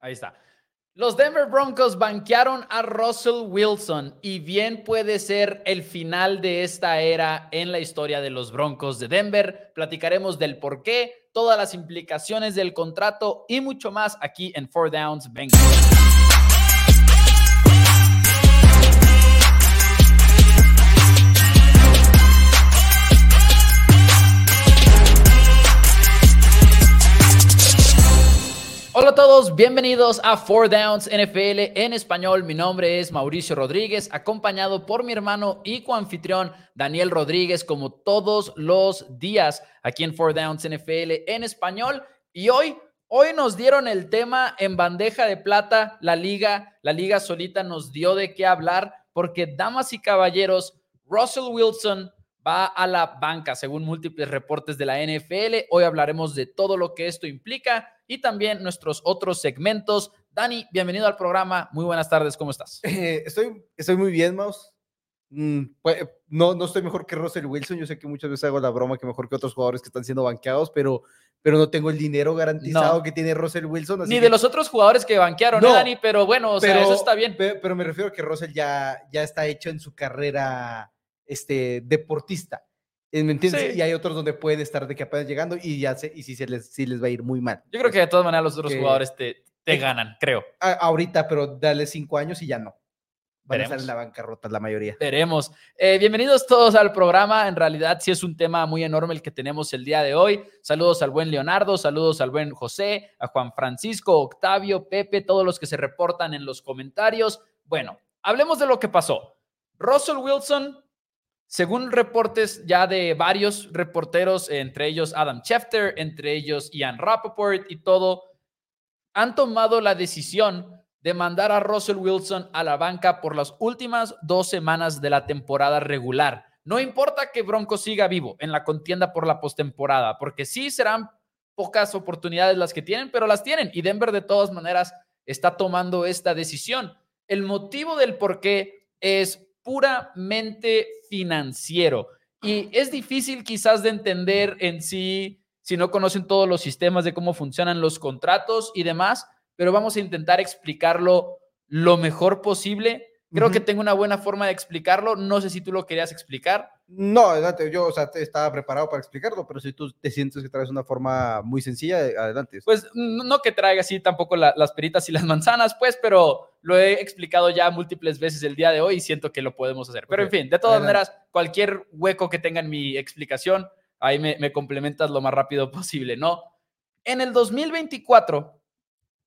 Ahí está. Los Denver Broncos banquearon a Russell Wilson y bien puede ser el final de esta era en la historia de los Broncos de Denver. Platicaremos del por qué, todas las implicaciones del contrato y mucho más aquí en Four Downs Bengals. Hola a todos, bienvenidos a Four Downs NFL en español. Mi nombre es Mauricio Rodríguez, acompañado por mi hermano y coanfitrión Daniel Rodríguez, como todos los días aquí en Four Downs NFL en español. Y hoy, hoy nos dieron el tema en bandeja de plata. La liga, la liga solita nos dio de qué hablar, porque damas y caballeros, Russell Wilson va a la banca, según múltiples reportes de la NFL. Hoy hablaremos de todo lo que esto implica y también nuestros otros segmentos. Dani, bienvenido al programa. Muy buenas tardes, ¿cómo estás? Eh, estoy, estoy muy bien, Maus. Mm, pues, no, no estoy mejor que Russell Wilson. Yo sé que muchas veces hago la broma que mejor que otros jugadores que están siendo banqueados, pero, pero no tengo el dinero garantizado que tiene Russell Wilson. Ni de los otros jugadores que banquearon, ¿eh, Dani? Pero bueno, o sea, eso está bien. Pero, me refiero a que Russell ya, ya está hecho en su carrera este, deportista. ¿Me entiendes? Y hay otros donde puede estar de que apenas llegando y ya sé, y si se les, si les va a ir muy mal. Yo creo que de todas maneras los otros jugadores te, te ganan, creo. ahorita, pero dale cinco años y ya no. Van a estar en la bancarrota la mayoría. Veremos. Eh, bienvenidos todos al programa. En realidad, sí es un tema muy enorme el que tenemos el día de hoy. Saludos al buen Leonardo, saludos al buen José, a Juan Francisco, Octavio, Pepe, todos los que se reportan en los comentarios. Bueno, hablemos de lo que pasó. Russell Wilson según reportes ya de varios reporteros, entre ellos Adam Schefter, entre ellos Ian Rappaport y todo, han tomado la decisión de mandar a Russell Wilson a la banca por las últimas dos semanas de la temporada regular. No importa que Bronco siga vivo en la contienda por la postemporada, porque sí serán pocas oportunidades las que tienen, pero las tienen. Y Denver de todas maneras está tomando esta decisión. El motivo del por qué es puramente financiero. Y es difícil quizás de entender en sí si no conocen todos los sistemas de cómo funcionan los contratos y demás, pero vamos a intentar explicarlo lo mejor posible Creo que tengo una buena forma de explicarlo. No sé si tú lo querías explicar. No, adelante. Yo, o sea, estaba preparado para explicarlo, pero si tú te sientes que traes una forma muy sencilla, adelante. Pues no que traiga así tampoco las peritas y las manzanas, pues, pero lo he explicado ya múltiples veces el día de hoy y siento que lo podemos hacer. Pero en fin, de todas maneras, cualquier hueco que tenga en mi explicación, ahí me, me complementas lo más rápido posible, ¿no? En el 2024,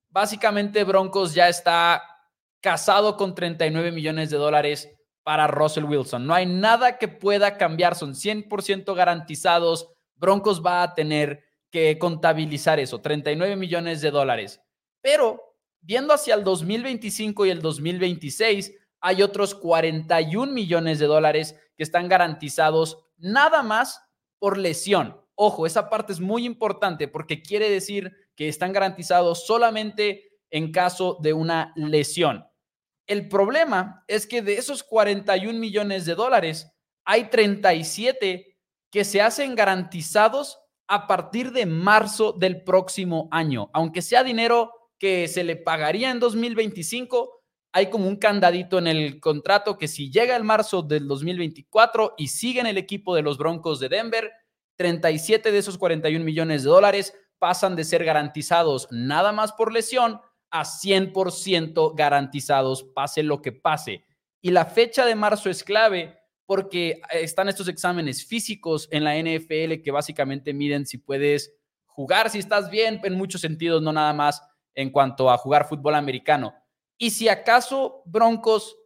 básicamente Broncos ya está casado con 39 millones de dólares para Russell Wilson. No hay nada que pueda cambiar, son 100% garantizados. Broncos va a tener que contabilizar eso, 39 millones de dólares. Pero viendo hacia el 2025 y el 2026, hay otros 41 millones de dólares que están garantizados nada más por lesión. Ojo, esa parte es muy importante porque quiere decir que están garantizados solamente en caso de una lesión. El problema es que de esos 41 millones de dólares, hay 37 que se hacen garantizados a partir de marzo del próximo año. Aunque sea dinero que se le pagaría en 2025, hay como un candadito en el contrato que si llega el marzo del 2024 y sigue en el equipo de los Broncos de Denver, 37 de esos 41 millones de dólares pasan de ser garantizados nada más por lesión a 100% garantizados, pase lo que pase. Y la fecha de marzo es clave porque están estos exámenes físicos en la NFL que básicamente miden si puedes jugar, si estás bien, en muchos sentidos, no nada más en cuanto a jugar fútbol americano. Y si acaso Broncos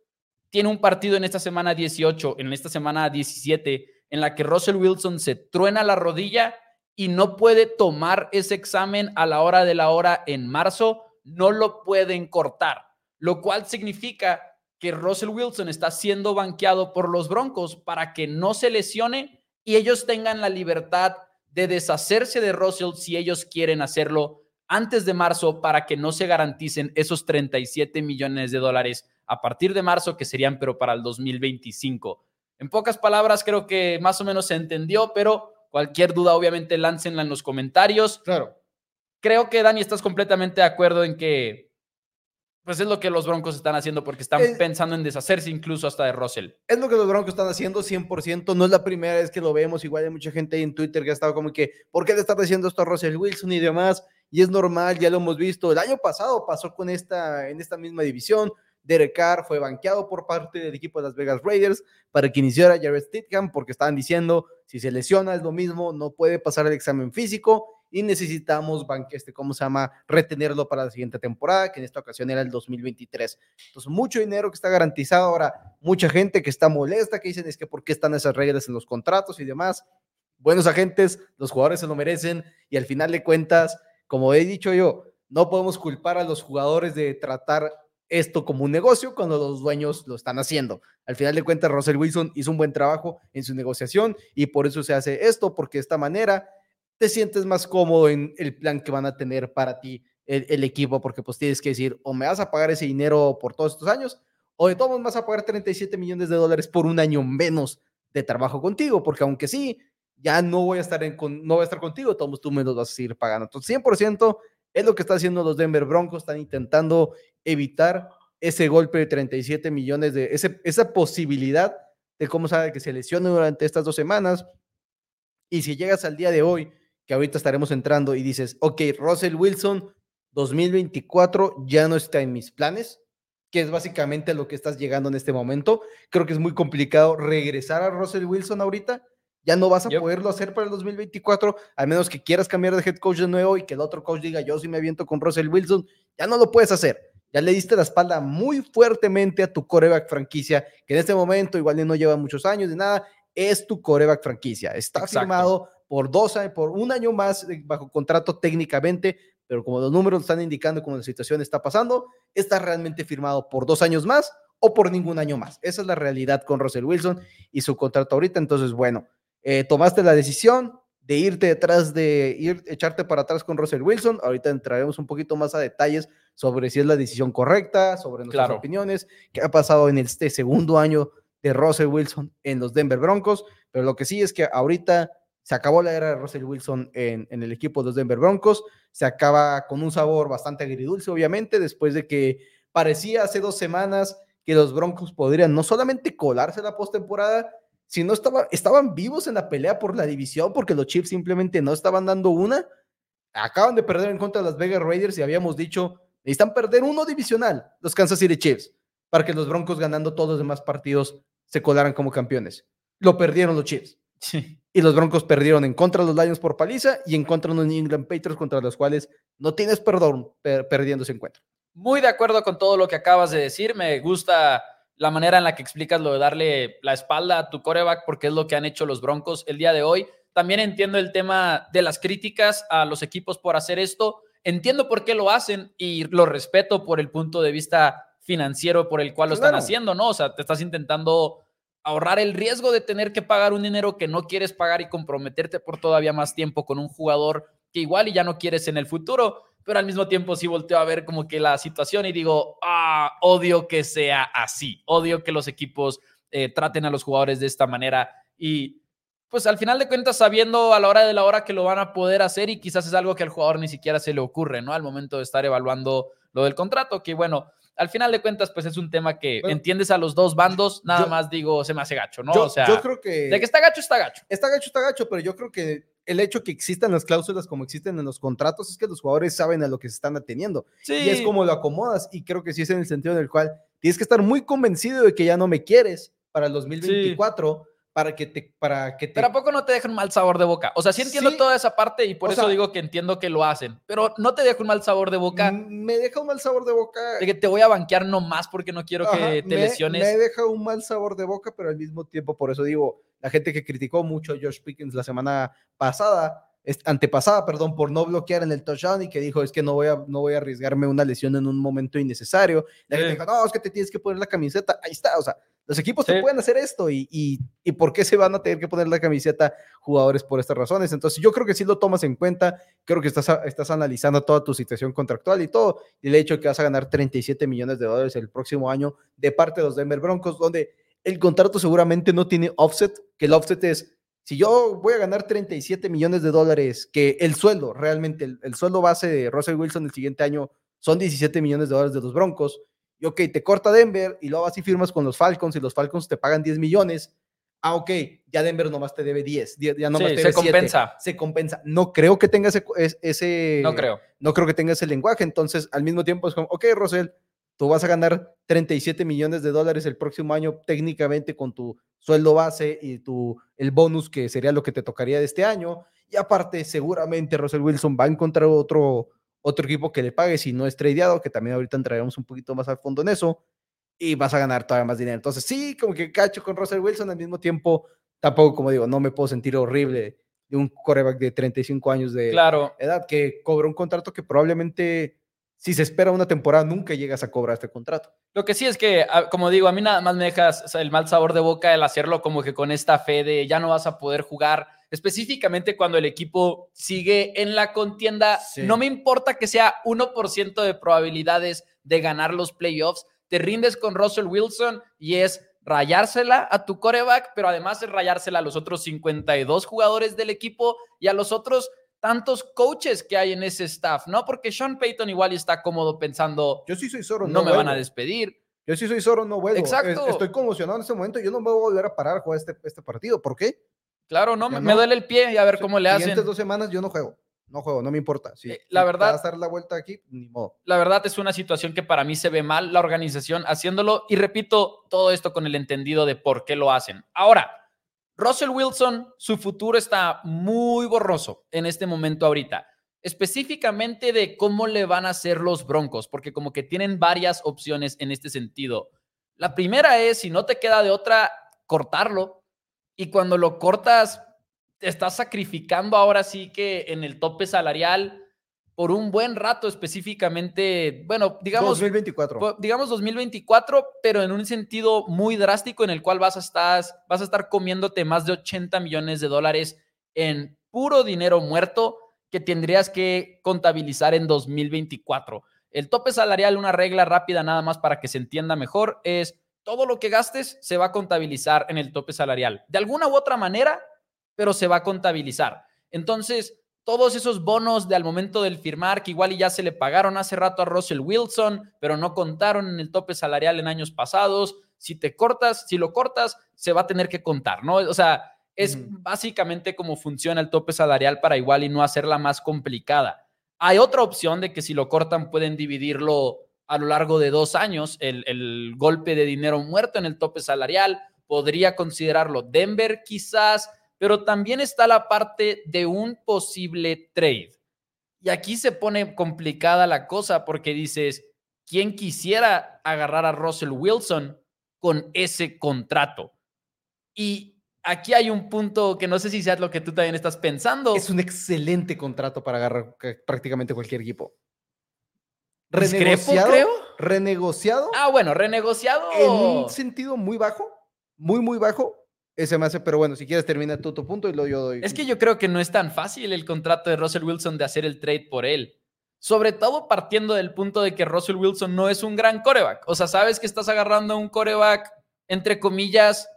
tiene un partido en esta semana 18, en esta semana 17, en la que Russell Wilson se truena la rodilla y no puede tomar ese examen a la hora de la hora en marzo, no lo pueden cortar, lo cual significa que Russell Wilson está siendo banqueado por los Broncos para que no se lesione y ellos tengan la libertad de deshacerse de Russell si ellos quieren hacerlo antes de marzo para que no se garanticen esos 37 millones de dólares a partir de marzo que serían pero para el 2025. En pocas palabras creo que más o menos se entendió, pero cualquier duda obviamente láncenla en los comentarios. Claro creo que Dani estás completamente de acuerdo en que pues es lo que los Broncos están haciendo porque están pensando en deshacerse incluso hasta de Russell. Es lo que los Broncos están haciendo 100%. No es la primera vez que lo vemos. Igual hay mucha gente ahí en Twitter que ha estado como que, ¿por qué le están diciendo esto a Russell Wilson y demás? Y es normal, ya lo hemos visto. El año pasado pasó con esta, en esta misma división. Derek Carr fue banqueado por parte del equipo de Las Vegas Raiders para que iniciara Jared Stidham porque estaban diciendo, si se lesiona es lo mismo, no puede pasar el examen físico y necesitamos, este, ¿cómo se llama?, retenerlo para la siguiente temporada, que en esta ocasión era el 2023. Entonces, mucho dinero que está garantizado. Ahora, mucha gente que está molesta, que dicen es que por qué están esas reglas en los contratos y demás. Buenos agentes, los jugadores se lo merecen y al final de cuentas, como he dicho yo, no podemos culpar a los jugadores de tratar esto como un negocio cuando los dueños lo están haciendo. Al final de cuentas, Russell Wilson hizo un buen trabajo en su negociación y por eso se hace esto, porque de esta manera te sientes más cómodo en el plan que van a tener para ti el, equipo, porque pues tienes que decir, o me vas a pagar ese dinero por todos estos años, o de todos vas a pagar 37 millones de dólares por un año menos de trabajo contigo, porque aunque sí, ya no voy a estar, en, no voy a estar contigo, todos tú me los vas a seguir pagando. Entonces, 100% es lo que están haciendo los Denver Broncos, están intentando evitar ese golpe de 37 millones de ese, esa posibilidad de cómo sabe que se lesione durante estas dos semanas. Y si llegas al día de hoy que ahorita estaremos entrando y dices, ok, Russell Wilson 2024 ya no está en mis planes, que es básicamente lo que estás llegando en este momento. Creo que es muy complicado regresar a Russell Wilson ahorita. Ya no vas a poderlo hacer para el 2024, al menos que quieras cambiar de head coach de nuevo y que el otro coach diga, yo sí me aviento con Russell Wilson. Ya no lo puedes hacer. Ya le diste la espalda muy fuertemente a tu coreback franquicia, que en este momento igual no lleva muchos años de nada, es tu coreback franquicia. Está firmado por dos años, por un año más bajo contrato técnicamente, pero como los números están indicando como la situación está pasando, está realmente firmado por dos años más o por ningún año más. Esa es la realidad con Russell Wilson y su contrato ahorita. Entonces, bueno, eh, tomaste la decisión de irte detrás de ir, echarte para atrás con Russell Wilson. Ahorita entraremos un poquito más a detalles sobre si es la decisión correcta, sobre nuestras opiniones, qué ha pasado en este segundo año de Russell Wilson en los Denver Broncos. Pero lo que sí es que ahorita se acabó la era de Russell Wilson en, el equipo de los Denver Broncos. Se acaba con un sabor bastante agridulce, obviamente, después de que parecía hace dos semanas que los Broncos podrían no solamente colarse la postemporada, sino estaba, estaban vivos en la pelea por la división porque los Chiefs simplemente no estaban dando una. Acaban de perder en contra de las Vegas Raiders y habíamos dicho, necesitan perder uno divisional, los Kansas City Chiefs, para que los Broncos ganando todos los demás partidos se colaran como campeones. Lo perdieron los Chiefs. Y los Broncos perdieron en contra de los Lions por paliza y en contra de los New England Patriots contra los cuales no tienes perdón perdiendo ese encuentro. Muy de acuerdo con todo lo que acabas de decir. Me gusta la manera en la que explicas lo de darle la espalda a tu coreback porque es lo que han hecho los Broncos el día de hoy. También entiendo el tema de las críticas a los equipos por hacer esto. Entiendo por qué lo hacen y lo respeto por el punto de vista financiero por el cual lo están haciendo, ¿no? O sea, te estás intentando ahorrar el riesgo de tener que pagar un dinero que no quieres pagar y comprometerte por todavía más tiempo con un jugador que igual y ya no quieres en el futuro, pero al mismo tiempo sí volteo a ver como que la situación y digo, ah, odio que sea así, odio que los equipos eh, traten a los jugadores de esta manera y pues al final de cuentas sabiendo a la hora de la hora que lo van a poder hacer y quizás es algo que al jugador ni siquiera se le ocurre, ¿no? Al momento de estar evaluando lo del contrato, que bueno, al final de cuentas, pues es un tema que entiendes a los dos bandos, nada más digo, se me hace gacho, ¿no? Yo, o sea, yo creo que... De que está gacho, está gacho. Está gacho, está gacho, pero yo creo que el hecho que existan las cláusulas como existen en los contratos es que los jugadores saben a lo que se están ateniendo. Sí. Y es como lo acomodas. Y creo que sí es en el sentido en el cual tienes que estar muy convencido de que ya no me quieres para el 2024 para que te para que te... Pero a poco no te deja un mal sabor de boca. O sea, sí entiendo toda esa parte y por eso digo que entiendo que lo hacen, pero no te deja un mal sabor de boca. Me deja un mal sabor de boca. De que te voy a banquear nomás porque no quiero que te lesiones. Me deja un mal sabor de boca, pero al mismo tiempo, por eso digo, la gente que criticó mucho a Josh Pickens la semana pasada, antepasada, perdón, por no bloquear en el touchdown y que dijo, es que no voy a, no voy a arriesgarme una lesión en un momento innecesario. La gente dijo, no, es que te tienes que poner la camiseta. Ahí está, o sea, los equipos te pueden hacer esto y, y, y, por qué se van a tener que poner la camiseta jugadores por estas razones. Entonces yo creo que si lo tomas en cuenta, creo que estás, estás analizando toda tu situación contractual y todo, y el hecho de que vas a ganar 37 millones de dólares el próximo año de parte de los Denver Broncos, donde el contrato seguramente no tiene offset, que el offset es si yo voy a ganar 37 millones de dólares, que el sueldo, realmente, el, sueldo base de Russell Wilson el siguiente año son 17 millones de dólares de los Broncos. Y ok, te corta Denver y luego así firmas con los Falcons y los Falcons te pagan 10 millones. Ah, ok, ya Denver nomás te debe 10, ya nomás te debe se compensa. Se compensa. No creo que tenga ese, ese, No creo. No creo que tenga ese lenguaje. Entonces, al mismo tiempo es como, ok, Rosell, tú vas a ganar 37 millones de dólares el próximo año técnicamente con tu sueldo base y tu, el bonus que sería lo que te tocaría de este año. Y aparte, seguramente Russell Wilson va a encontrar otro, otro equipo que le pague si no es tradeado, que también ahorita entraremos un poquito más al fondo en eso, y vas a ganar todavía más dinero. Entonces, sí, como que cacho con Russell Wilson al mismo tiempo, tampoco, como digo, no me puedo sentir horrible de un coreback de 35 años de edad que cobra un contrato que probablemente si se espera una temporada, nunca llegas a cobrar este contrato. Lo que sí es que, ah, como digo, a mí nada más me dejas el mal sabor de boca el hacerlo como que con esta fe de ya no vas a poder jugar, específicamente cuando el equipo sigue en la contienda. No me importa que sea 1% de probabilidades de ganar los playoffs, te rindes con Russell Wilson y es rayársela a tu coreback, pero además es rayársela a los otros 52 jugadores del equipo y a los otros tantos coaches que hay en ese staff, ¿no? Porque Sean Payton igual está cómodo pensando, yo sí soy Zoro, no, me van a despedir. Yo sí soy Zoro, no vuelvo. Exacto. Estoy conmocionado en este momento, yo no me voy a volver a parar a jugar este, este partido, ¿por qué? Claro, no, me, duele el pie y a ver cómo le hacen. Siguientes dos semanas yo no juego. No juego, no me importa. Sí, eh, la verdad. a dar la vuelta aquí, ni modo. La verdad es una situación que para mí se ve mal la organización haciéndolo y repito todo esto con el entendido de por qué lo hacen. Ahora, Russell Wilson, su futuro está muy borroso en este momento ahorita, específicamente de cómo le van a hacer los Broncos, porque como que tienen varias opciones en este sentido. La primera es, si no te queda de otra, cortarlo. Y cuando lo cortas, te estás sacrificando ahora sí que en el tope salarial por un buen rato específicamente, bueno, digamos 2024. Digamos 2024, pero en un sentido muy drástico en el cual vas a estar vas a estar comiéndote más de 80 millones de dólares en puro dinero muerto que tendrías que contabilizar en 2024. El tope salarial, una regla rápida nada más para que se entienda mejor, es todo lo que gastes se va a contabilizar en el tope salarial. De alguna u otra manera, pero se va a contabilizar. Entonces, todos esos bonos de al momento del firmar, que igual y ya se le pagaron hace rato a Russell Wilson, pero no contaron en el tope salarial en años pasados. Si te cortas, si lo cortas, se va a tener que contar, ¿no? O sea, es básicamente como funciona el tope salarial para igual y no hacerla más complicada. Hay otra opción de que si lo cortan pueden dividirlo a lo largo de dos años, el, el golpe de dinero muerto en el tope salarial. Podría considerarlo Denver quizás pero también está la parte de un posible trade. Y aquí se pone complicada la cosa porque dices, ¿quién quisiera agarrar a Russell Wilson con ese contrato? Y aquí hay un punto que no sé si sea lo que tú también estás pensando. Es un excelente contrato para agarrar prácticamente cualquier equipo. ¿Renegociado? creo. ¿Renegociado? Ah, bueno, renegociado. En un sentido muy bajo, muy, muy bajo, ese me hace, pero bueno, si quieres termina tú tu punto y luego yo doy. Es que yo creo que no es tan fácil el contrato de Russell Wilson de hacer el trade por él. Sobre todo partiendo del punto de que Russell Wilson no es un gran coreback. O sea, sabes que estás agarrando un coreback, entre comillas.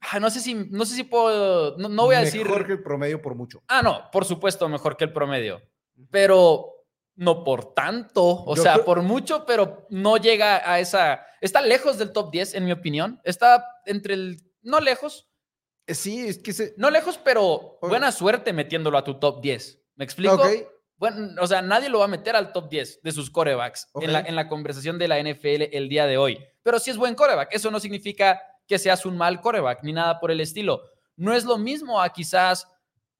Ah, no sé si, no sé si puedo. No, voy a decir. Mejor que el promedio por mucho. Ah, no, por supuesto, mejor que el promedio. Pero no por tanto, o sea, por mucho, pero no llega a esa, está lejos del top 10 en mi opinión, está entre el, no lejos. Eh, sí, es que se... No lejos, pero buena suerte metiéndolo a tu top 10. ¿Me explico? Bueno, o sea, nadie lo va a meter al top 10 de sus corebacks en, la, en la conversación de la NFL el día de hoy. Pero si es buen coreback, eso no significa que seas un mal coreback ni nada por el estilo. No es lo mismo a quizás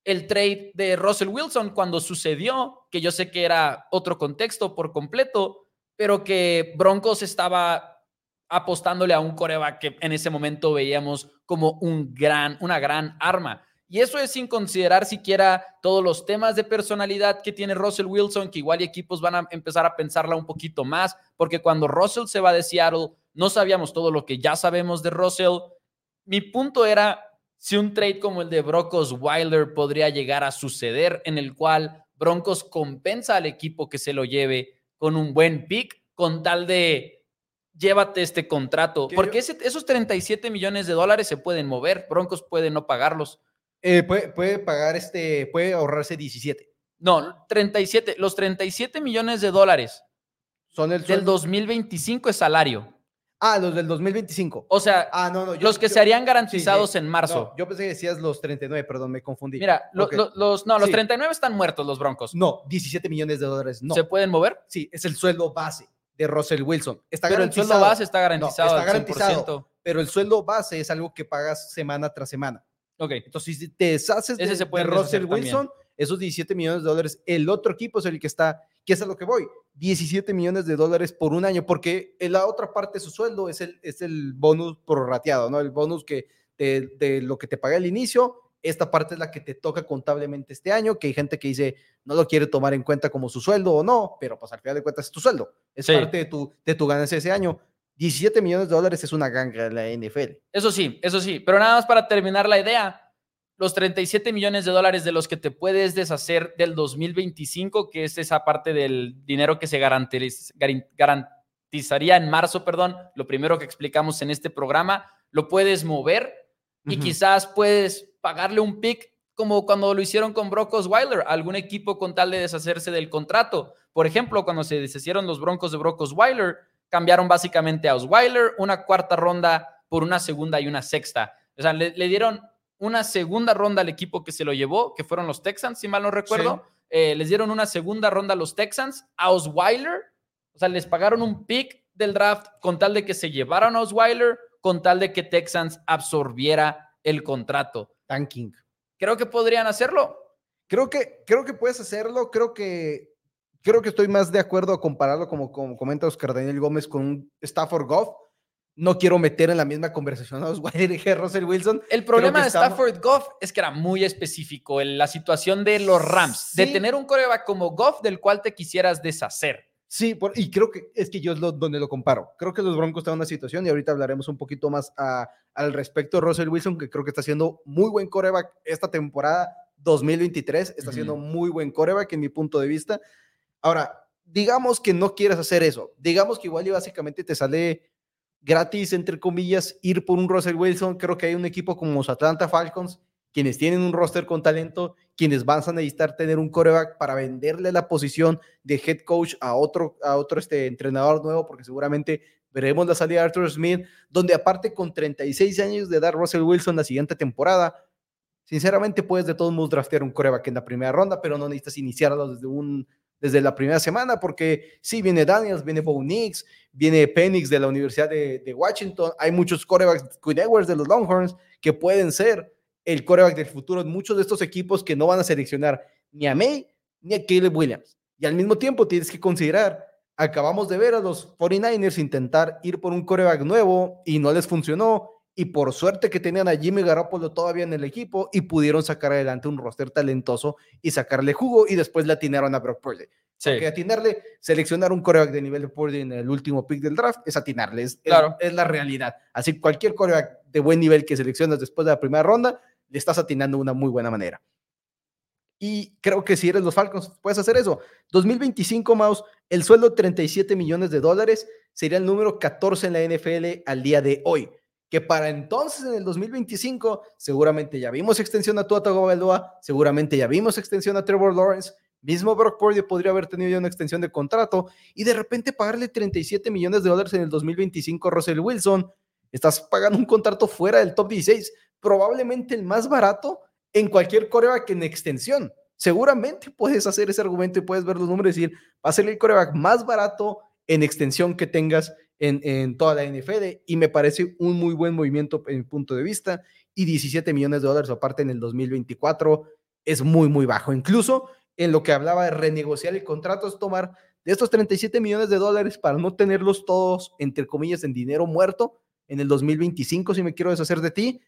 el trade de Russell Wilson cuando sucedió, que yo sé que era otro contexto por completo, pero que Broncos estaba apostándole a un coreback que en ese momento veíamos como un gran, una gran arma. Y eso es sin considerar siquiera todos los temas de personalidad que tiene Russell Wilson, que igual y equipos van a empezar a pensarla un poquito más, porque cuando Russell se va de Seattle, no sabíamos todo lo que ya sabemos de Russell. Mi punto era, si un trade como el de Broncos Wilder podría llegar a suceder, en el cual Broncos compensa al equipo que se lo lleve con un buen pick, con tal de llévate este contrato, porque esos 37 millones de dólares se pueden mover, Broncos puede no pagarlos. Eh, puede, pagar este, puede ahorrarse 17. No, 37, los 37 millones de dólares son el del 2025 es salario. Ah, los del 2025. O sea, ah, no, no, los que se harían garantizados en marzo. yo pensé que decías los 39, perdón, me confundí. Mira, los, no, los 39 están muertos los Broncos. No, 17 millones de dólares, no. ¿Se pueden mover? Sí, es el sueldo base de Russell Wilson. Está pero el sueldo base está garantizado. está garantizado, pero el sueldo base es algo que pagas semana tras semana. Ok. Entonces, si te deshaces de, de Russell Wilson, esos 17 millones de dólares, el otro equipo es el que está, que es a lo que voy, 17 millones de dólares por un año, porque en la otra parte de su sueldo es el, es el bonus prorrateado, ¿no? El bonus que de, lo que te paga al inicio, esta parte es la que te toca contablemente este año, que hay gente que dice no lo quiere tomar en cuenta como su sueldo o no, pero pues al final de cuentas es tu sueldo, es parte de tu, de tu ganancia ese año. 17 millones de dólares es una ganga en la NFL. Eso sí, eso sí, pero nada más para terminar la idea, los 37 millones de dólares de los que te puedes deshacer del 2025, que es esa parte del dinero que se garantizaría en marzo, perdón, lo primero que explicamos en este programa, lo puedes mover y quizás puedes pagarle un pick como cuando lo hicieron con Brock Osweiler, algún equipo con tal de deshacerse del contrato. Por ejemplo, cuando se deshicieron los Broncos de Brock Osweiler, cambiaron básicamente a Osweiler, una cuarta ronda por una segunda y una sexta. O sea, le dieron una segunda ronda al equipo que se lo llevó, que fueron los Texans, si mal no recuerdo. Eh, les dieron una segunda ronda a los Texans, a Osweiler, o sea, les pagaron un pick del draft con tal de que se llevaran a Osweiler, con tal de que Texans absorbiera el contrato. Tanking. Creo que podrían hacerlo. Creo que, creo que puedes hacerlo. Creo que, creo que estoy más de acuerdo a compararlo, como, como comenta Oscar Daniel Gómez, con un Stafford Goff no quiero meter en la misma conversación a Osweiler y Russell Wilson. El problema de Stafford Goff es que era muy específico en la situación de los Rams, de tener un coreback como Goff del cual te quisieras deshacer. Sí, y creo que es que yo es lo, donde lo comparo. Creo que los Broncos están en una situación y ahorita hablaremos un poquito más al respecto de Russell Wilson, que creo que está haciendo muy buen coreback esta temporada 2023. Está haciendo muy buen coreback en mi punto de vista. Ahora, digamos que no quieres hacer eso. Digamos que igual y básicamente te sale gratis, entre comillas, ir por un Russell Wilson. Creo que hay un equipo como los Atlanta Falcons, quienes tienen un roster con talento, quienes van a necesitar tener un coreback para venderle la posición de head coach a otro, a otro este, entrenador nuevo, porque seguramente veremos la salida de Arthur Smith, donde aparte con 36 años de dar Russell Wilson la siguiente temporada, sinceramente puedes de todos modos draftear un coreback en la primera ronda, pero no necesitas iniciarlo desde un desde la primera semana, porque sí, viene Daniels, viene Bo Nix, viene Penix de la Universidad de, Washington, hay muchos corebacks, Edwards de los Longhorns, que pueden ser el coreback del futuro muchos de estos equipos que no van a seleccionar ni a May ni a Caleb Williams. Y al mismo tiempo tienes que considerar, acabamos de ver a los 49ers intentar ir por un coreback nuevo y no les funcionó, y por suerte que tenían a Jimmy Garoppolo todavía en el equipo y pudieron sacar adelante un roster talentoso y sacarle jugo y después le atinaron a Brock Purdy. Sí. Porque atinarle, seleccionar un coreback de nivel de Purdy en el último pick del draft es atinarle, es, claro. es, la realidad. Así cualquier coreback de buen nivel que seleccionas después de la primera ronda, le estás atinando de una muy buena manera. Y creo que si eres los Falcons, puedes hacer eso. 2025, Mouse, el sueldo 37 millones de dólares sería el número 14 en la NFL al día de hoy que para entonces, en el 2025, seguramente ya vimos extensión a Tua Tagovailoa, seguramente ya vimos extensión a Trevor Lawrence, mismo Brock Purdy podría haber tenido ya una extensión de contrato y de repente pagarle 37 millones de dólares en el 2025 a Russell Wilson, estás pagando un contrato fuera del top 16, probablemente el más barato en cualquier coreback en extensión. Seguramente puedes hacer ese argumento y puedes ver los números y decir, va a ser el coreback más barato en extensión que tengas en, toda la NFL y me parece un muy buen movimiento en mi punto de vista y 17 millones de dólares aparte en el 2024 es muy, muy bajo. Incluso en lo que hablaba de renegociar el contrato es tomar de estos 37 millones de dólares para no tenerlos todos, entre comillas, en dinero muerto en el 2025 si me quiero deshacer de ti.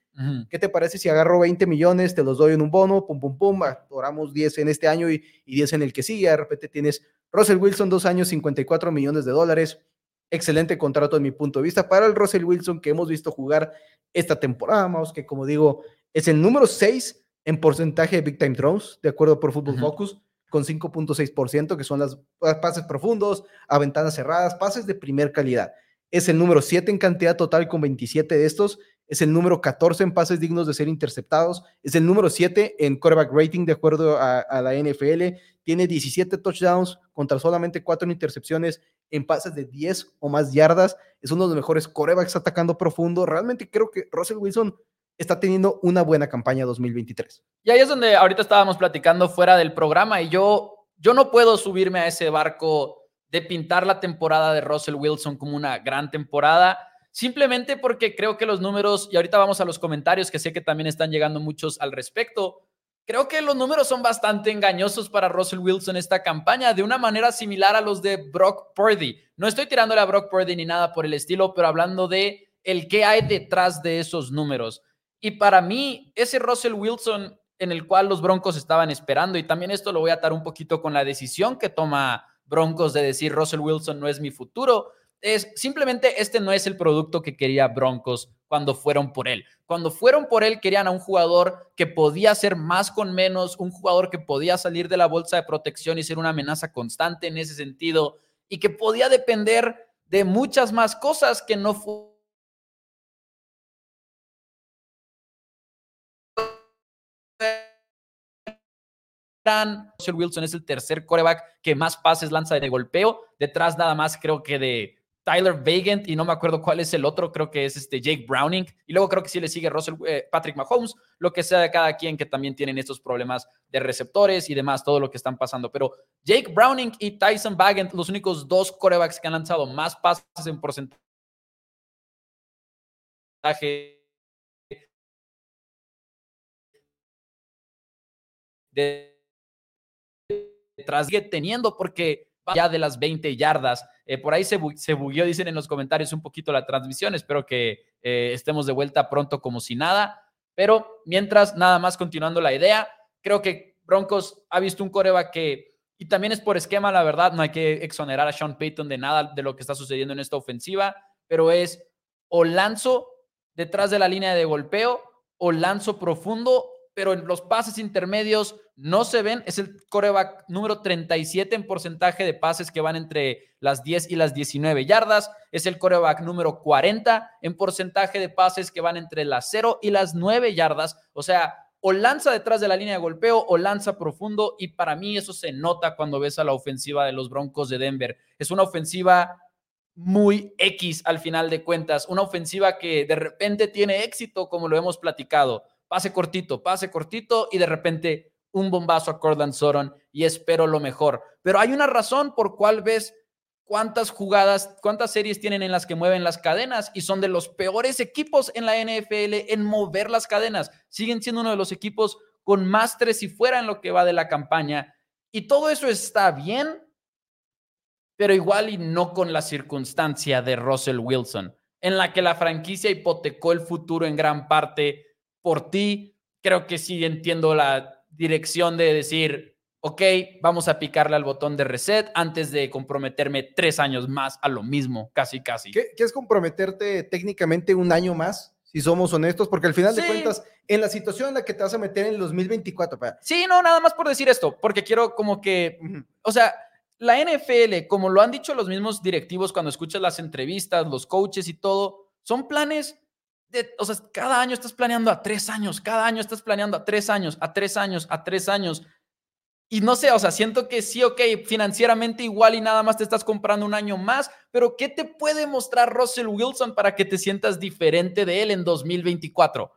¿Qué te parece si agarro 20 millones, te los doy en un bono, pum, pum, pum, oramos 10 en este año y, y 10 en el que sigue? De repente tienes Russell Wilson, dos años, 54 millones de dólares excelente contrato en mi punto de vista para el Russell Wilson que hemos visto jugar esta temporada, más que como digo, es el número 6 en porcentaje de Big Time Throws, de acuerdo por Football Focus, con 5.6%, que son las pases profundos, a ventanas cerradas, pases de primer calidad. Es el número 7 en cantidad total con 27 de estos, es el número 14 en pases dignos de ser interceptados, es el número 7 en quarterback rating de acuerdo a, la NFL, tiene 17 touchdowns contra solamente 4 intercepciones en pases de 10 o más yardas, es uno de los mejores quarterbacks atacando profundo, realmente creo que Russell Wilson está teniendo una buena campaña 2023. Y ahí es donde ahorita estábamos platicando fuera del programa y yo, yo no puedo subirme a ese barco de pintar la temporada de Russell Wilson como una gran temporada simplemente porque creo que los números, y ahorita vamos a los comentarios que sé que también están llegando muchos al respecto, creo que los números son bastante engañosos para Russell Wilson esta campaña, de una manera similar a los de Brock Purdy. No estoy tirándole a Brock Purdy ni nada por el estilo, pero hablando de el que hay detrás de esos números. Y para mí, ese Russell Wilson en el cual los Broncos estaban esperando, y también esto lo voy a atar un poquito con la decisión que toma Broncos de decir Russell Wilson no es mi futuro, es simplemente este no es el producto que quería Broncos cuando fueron por él. Cuando fueron por él querían a un jugador que podía hacer más con menos, un jugador que podía salir de la bolsa de protección y ser una amenaza constante en ese sentido y que podía depender de muchas más cosas que no fue Russell Wilson es el tercer coreback que más pases lanza de golpeo. Detrás nada más creo que de Tyler Vagant y no me acuerdo cuál es el otro, creo que es este Jake Browning. Y luego creo que sí le sigue Russell, eh, Patrick Mahomes, lo que sea de cada quien que también tienen estos problemas de receptores y demás, todo lo que están pasando. Pero Jake Browning y Tyson Vagant, los únicos dos corebacks que han lanzado más pases en porcentaje de sigue teniendo porque ya de las 20 yardas. Eh, por ahí se, se bugueó, dicen en los comentarios, un poquito la transmisión. Espero que eh, estemos de vuelta pronto como si nada. Pero mientras, nada más continuando la idea, creo que Broncos ha visto un coreba que, y también es por esquema, la verdad, no hay que exonerar a Sean Payton de nada de lo que está sucediendo en esta ofensiva, pero es o lanzo detrás de la línea de golpeo o lanzo profundo pero en los pases intermedios no se ven. Es el coreback número 37 en porcentaje de pases que van entre las 10 y las 19 yardas. Es el coreback número 40 en porcentaje de pases que van entre las 0 y las 9 yardas. O sea, o lanza detrás de la línea de golpeo o lanza profundo. Y para mí eso se nota cuando ves a la ofensiva de los Broncos de Denver. Es una ofensiva muy X al final de cuentas. Una ofensiva que de repente tiene éxito, como lo hemos platicado pase cortito, pase cortito y de repente un bombazo a Cortland Soron y espero lo mejor. Pero hay una razón por cual ves cuántas jugadas, cuántas series tienen en las que mueven las cadenas y son de los peores equipos en la NFL en mover las cadenas. Siguen siendo uno de los equipos con más tres y fuera en lo que va de la campaña. Y todo eso está bien, pero igual y no con la circunstancia de Russell Wilson, en la que la franquicia hipotecó el futuro en gran parte por ti. Creo que sí entiendo la dirección de decir, ok, vamos a picarle al botón de reset antes de comprometerme tres años más a lo mismo, casi, casi. ¿Qué, es comprometerte técnicamente un año más? Si somos honestos, porque al final de cuentas, en la situación en la que te vas a meter en el 2024, para... Sí, no, nada más por decir esto, porque quiero como que, o sea, la NFL, como lo han dicho los mismos directivos cuando escuchas las entrevistas, los coaches y todo, son planes o sea, cada año estás planeando a tres años, cada año estás planeando a tres años, a tres años, a tres años. Y no sé, o sea, siento que sí, ok, financieramente igual y nada más te estás comprando un año más, pero ¿qué te puede mostrar Russell Wilson para que te sientas diferente de él en 2024?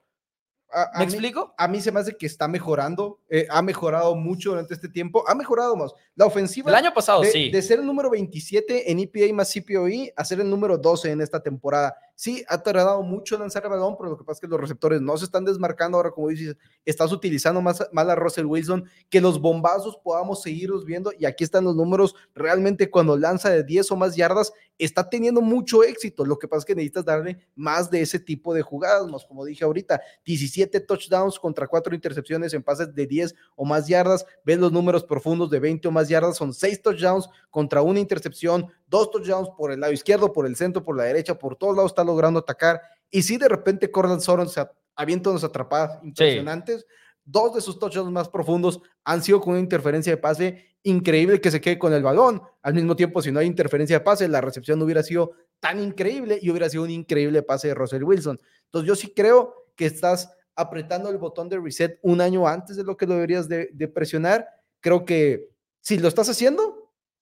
¿Me explico? a mí se me hace que está mejorando, eh, ha mejorado mucho durante este tiempo, ha mejorado más. La ofensiva. El año pasado, de, sí. De ser el número 27 en EPA más CPOE a ser el número 12 en esta temporada. Sí, ha tardado mucho lanzar el balón, pero lo que pasa es que los receptores no se están desmarcando ahora, como dices, estás utilizando más, más a Russell Wilson, que los bombazos podamos seguirlos viendo, y aquí están los números, realmente cuando lanza de 10 o más yardas, está teniendo mucho éxito, lo que pasa es que necesitas darle más de ese tipo de jugadas, más como dije ahorita, 17 touchdowns contra 4 intercepciones en pases de 10 o más yardas, ves los números profundos de 20 o más yardas, son 6 touchdowns contra una intercepción, dos touchdowns por el lado izquierdo, por el centro, por la derecha, por todos lados está logrando atacar. Y si de repente Corland Soron se avienta unas atrapadas impresionantes. Dos de sus touchdowns más profundos han sido con una interferencia de pase increíble que se quede con el balón. Al mismo tiempo, si no hay interferencia de pase, la recepción hubiera sido tan increíble y hubiera sido un increíble pase de Russell Wilson. Entonces yo sí creo que estás apretando el botón de reset un año antes de lo que lo deberías de, presionar. Creo que si lo estás haciendo,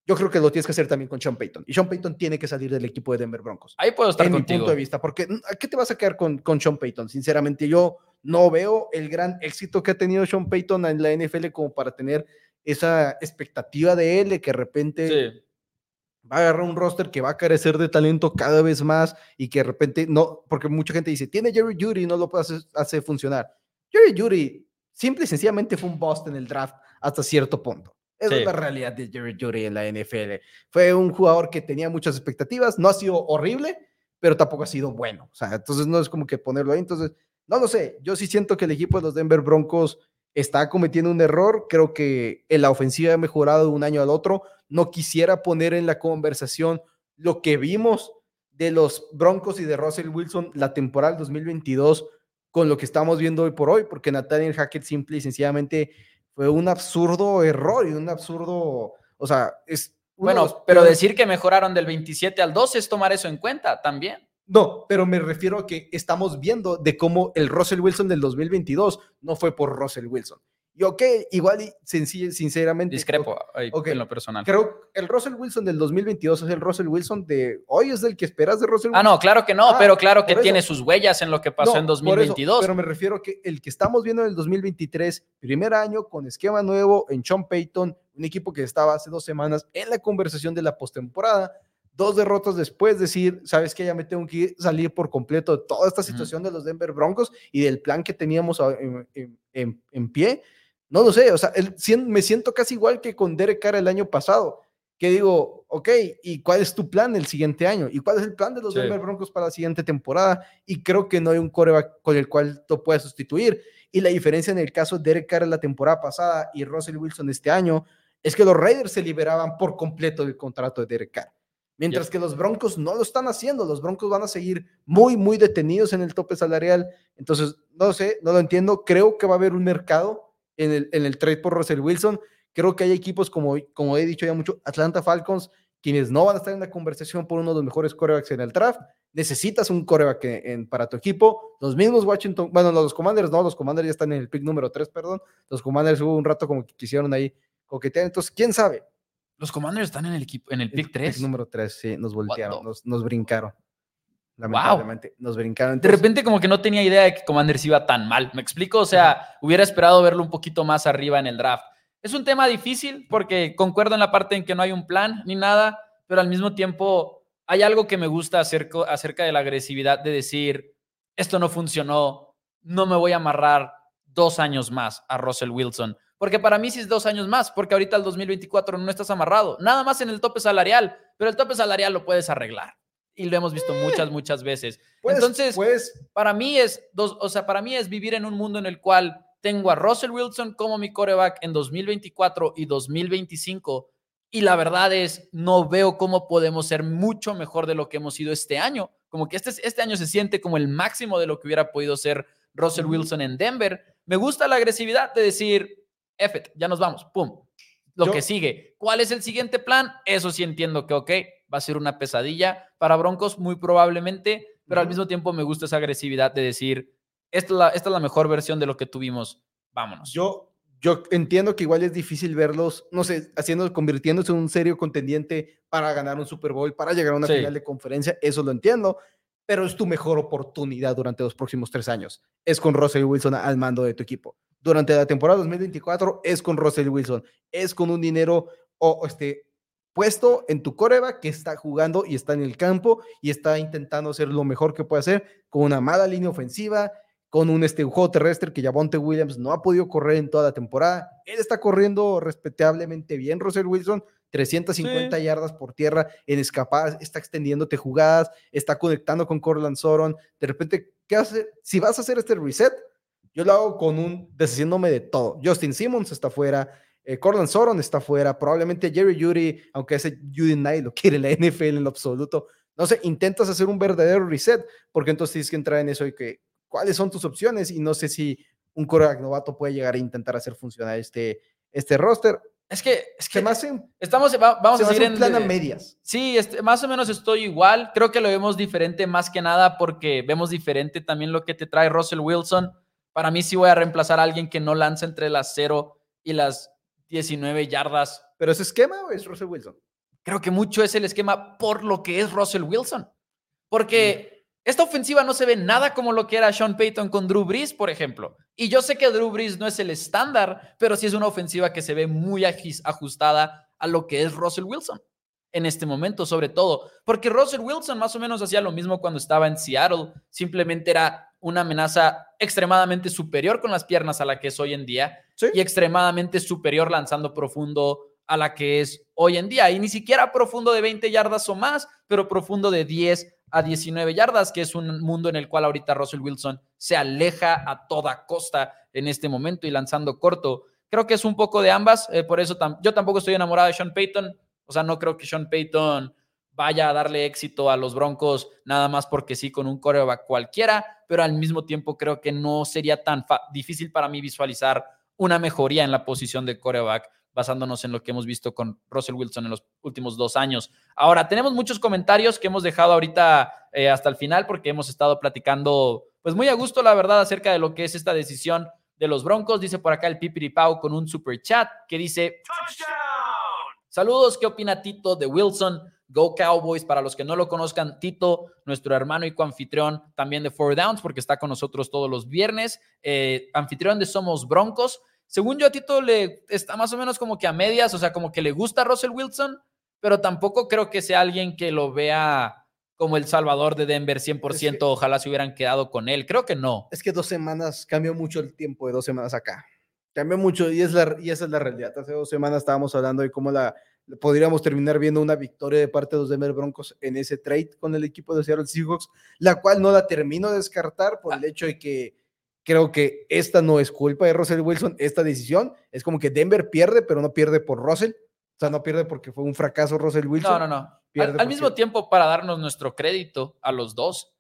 yo creo que lo tienes que hacer también con Sean Payton. Y Sean Payton tiene que salir del equipo de Denver Broncos. Ahí puedo estar en contigo. mi punto de vista, porque ¿a qué te vas a quedar con, con Sean Payton? Sinceramente, yo no veo el gran éxito que ha tenido Sean Payton en la NFL como para tener esa expectativa de él, de que de repente va a agarrar un roster que va a carecer de talento cada vez más y que de repente no, porque mucha gente dice, tiene Jerry Judy y no lo puede hacer, funcionar. Jerry Judy simple y sencillamente fue un bust en el draft hasta cierto punto. Esa es la realidad de Jerry Judy en la NFL. Fue un jugador que tenía muchas expectativas, no ha sido horrible, pero tampoco ha sido bueno. O sea, entonces no es como que ponerlo ahí. Entonces, no lo sé. Yo sí siento que el equipo de los Denver Broncos está cometiendo un error. Creo que en la ofensiva ha mejorado de un año al otro. No quisiera poner en la conversación lo que vimos de los Broncos y de Russell Wilson la temporada 2022 con lo que estamos viendo hoy por hoy, porque Nathaniel Hackett simple y sencillamente fue un absurdo error y un absurdo, o sea, es... Bueno, pero decir que mejoraron del 27 al 12 es tomar eso en cuenta también. No, pero me refiero a que estamos viendo de cómo el Russell Wilson del 2022 no fue por Russell Wilson. Y ok, igual y sencillo, sinceramente. Discrepo en lo personal. Creo el Russell Wilson del 2022 es el Russell Wilson de hoy, es el que esperas de Russell Wilson. Ah, no, claro que no, ah, pero claro que tiene sus huellas en lo que pasó en 2022. pero me refiero a que el que estamos viendo en el 2023, primer año con esquema nuevo en Sean Payton, un equipo que estaba hace dos semanas en la conversación de la postemporada dos derrotas después, decir, sabes que ya me tengo que salir por completo de toda esta situación de los Denver Broncos y del plan que teníamos en, pie. No lo sé, o sea, me siento casi igual que con Derek Carr el año pasado, que digo, ok, ¿y cuál es tu plan el siguiente año? ¿Y cuál es el plan de los Denver Broncos para la siguiente temporada? Y creo que no hay un coreback con el cual tú puedas sustituir. Y la diferencia en el caso de Derek Carr la temporada pasada y Russell Wilson este año es que los Raiders se liberaban por completo del contrato de Derek Carr. Mientras que los Broncos no lo están haciendo, los Broncos van a seguir muy, muy detenidos en el tope salarial. Entonces, no sé, no lo entiendo. Creo que va a haber un mercado en el, en el trade por Russell Wilson. Creo que hay equipos, como, como he dicho ya mucho, Atlanta Falcons, quienes no van a estar en la conversación por uno de los mejores corebacks en el draft. Necesitas un coreback en, para tu equipo. Los mismos Washington, bueno, los Commanders no, los Commanders ya están en el pick número 3, perdón. Los Commanders hubo un rato como que quisieron ahí coquetear. Entonces, quién sabe los Commanders están en el equipo, en el pick 3. número 3, sí, nos voltearon, nos, brincaron. Lamentablemente, nos brincaron. de repente, como que no tenía idea de que Commanders iba tan mal. ¿Me explico? O sea, hubiera esperado verlo un poquito más arriba en el draft. Es un tema difícil porque concuerdo en la parte en que no hay un plan ni nada, pero al mismo tiempo hay algo que me gusta acerca, acerca de la agresividad de decir, esto no funcionó, no me voy a amarrar dos años más a Russell Wilson. Porque para mí sí es dos años más, porque ahorita el 2024 no estás amarrado. Nada más en el tope salarial, pero el tope salarial lo puedes arreglar. Y lo hemos visto eh. muchas, muchas veces. Entonces, pues, para mí es dos, o sea, para mí es vivir en un mundo en el cual tengo a Russell Wilson como mi coreback en 2024 y 2025. Y la verdad es, no veo cómo podemos ser mucho mejor de lo que hemos sido este año. Como que este, este año se siente como el máximo de lo que hubiera podido ser Russell Wilson en Denver. Me gusta la agresividad de decir, F, ya nos vamos, pum. Lo que sigue. ¿Cuál es el siguiente plan? Eso sí entiendo que, ok, va a ser una pesadilla para Broncos, muy probablemente, pero al mismo tiempo me gusta esa agresividad de decir, esta es la, esta es la mejor versión de lo que tuvimos, vámonos. Yo, yo entiendo que igual es difícil verlos, no sé, haciendo, convirtiéndose en un serio contendiente para ganar un Super Bowl, para llegar a una final de conferencia, eso lo entiendo, pero es tu mejor oportunidad durante los próximos tres años. Es con Russell Wilson al mando de tu equipo durante la temporada 2024 es con Russell Wilson, es con un dinero o este puesto en tu coreba que está jugando y está en el campo y está intentando hacer lo mejor que puede hacer con una mala línea ofensiva, con un este, juego terrestre que Javonte Williams no ha podido correr en toda la temporada. Él está corriendo respetablemente bien, Russell Wilson, 350 yardas por tierra en escapadas, está extendiéndote jugadas, está conectando con Corland Soron. De repente, ¿qué hace? Si vas a hacer este reset, yo lo hago con un deshaciéndome de todo. Justin Simmons está fuera, eh, Corland Soron está fuera, probablemente Jerry Judy, aunque ese Judy Knight lo quiere la NFL en lo absoluto. No sé, intentas hacer un verdadero reset, porque entonces tienes que entrar en eso y que, ¿cuáles son tus opciones? Y no sé si un coreback novato puede llegar a intentar hacer funcionar este, este roster. Es que, es que más estamos, vamos a seguir en plan a medias. Sí, este, más o menos estoy igual. Creo que lo vemos diferente más que nada porque vemos diferente también lo que te trae Russell Wilson. Para mí sí voy a reemplazar a alguien que no lanza entre las 0 y las 19 yardas. ¿Pero es esquema o es Russell Wilson? Creo que mucho es el esquema por lo que es Russell Wilson. Porque esta ofensiva no se ve nada como lo que era Sean Payton con Drew Brees, por ejemplo. Y yo sé que Drew Brees no es el estándar, pero sí es una ofensiva que se ve muy ajustada a lo que es Russell Wilson en este momento, sobre todo. Porque Russell Wilson más o menos hacía lo mismo cuando estaba en Seattle. Simplemente era una amenaza extremadamente superior con las piernas a la que es hoy en día y extremadamente superior lanzando profundo a la que es hoy en día. Y ni siquiera profundo de 20 yardas o más, pero profundo de 10 a 19 yardas, que es un mundo en el cual ahorita Russell Wilson se aleja a toda costa en este momento y lanzando corto. Creo que es un poco de ambas, eh, por eso yo tampoco estoy enamorado de Sean Payton, o sea, no creo que Sean Payton vaya a darle éxito a los Broncos nada más porque sí con un coreback cualquiera, pero al mismo tiempo creo que no sería tan difícil para mí visualizar una mejoría en la posición de coreback basándonos en lo que hemos visto con Russell Wilson en los últimos dos años. Ahora, tenemos muchos comentarios que hemos dejado ahorita eh, hasta el final porque hemos estado platicando, pues muy a gusto, la verdad, acerca de lo que es esta decisión de los Broncos. Dice por acá el Pipiri Pau con un super chat que dice: Saludos, ¿qué opina Tito de Wilson? Go Cowboys. Para los que no lo conozcan, Tito, nuestro hermano y coanfitrión también de Four Downs, porque está con nosotros todos los viernes, eh, anfitrión de Somos Broncos. Según yo, a Tito le está más o menos como que a medias, o sea, como que le gusta a Russell Wilson, pero tampoco creo que sea alguien que lo vea como el salvador de Denver 100%, ojalá se hubieran quedado con él, creo que no. Es que dos semanas, cambió mucho el tiempo de dos semanas acá, cambió mucho y, es la, y esa es la realidad. Hace dos semanas estábamos hablando de cómo la, podríamos terminar viendo una victoria de parte de los Denver Broncos en ese trade con el equipo de Seattle Seahawks, la cual no la termino de descartar por el hecho de que Creo que esta no es culpa de Russell Wilson, esta decisión. Es como que Denver pierde, pero no pierde por Russell. O sea, no pierde porque fue un fracaso Russell Wilson. No, no, no. Al, mismo tiempo, para darnos nuestro crédito a los dos,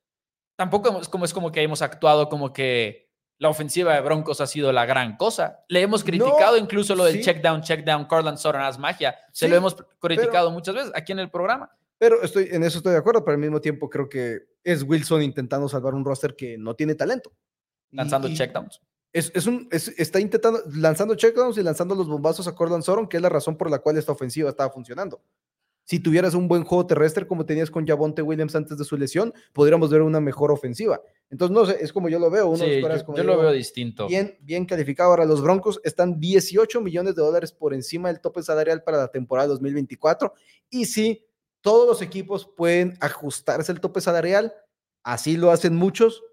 tampoco es como, es como que hemos actuado como que la ofensiva de Broncos ha sido la gran cosa. Le hemos criticado incluso lo del check down, check down, Cortland Sutton magia. Se lo hemos criticado muchas veces aquí en el programa. Pero estoy, en eso estoy de acuerdo, pero al mismo tiempo creo que es Wilson intentando salvar un roster que no tiene talento. Lanzando checkdowns. Es, es un, está intentando, lanzando checkdowns y lanzando los bombazos a Cortland Soron, que es la razón por la cual esta ofensiva estaba funcionando. Si tuvieras un buen juego terrestre como tenías con Javonte Williams antes de su lesión, podríamos ver una mejor ofensiva. Entonces, no sé, es como yo lo veo. Uno yo, lo veo distinto. Bien, bien calificado. Ahora, los Broncos están 18 millones de dólares por encima del tope salarial para la temporada 2024. Y sí, todos los equipos pueden ajustarse el tope salarial. Así lo hacen muchos,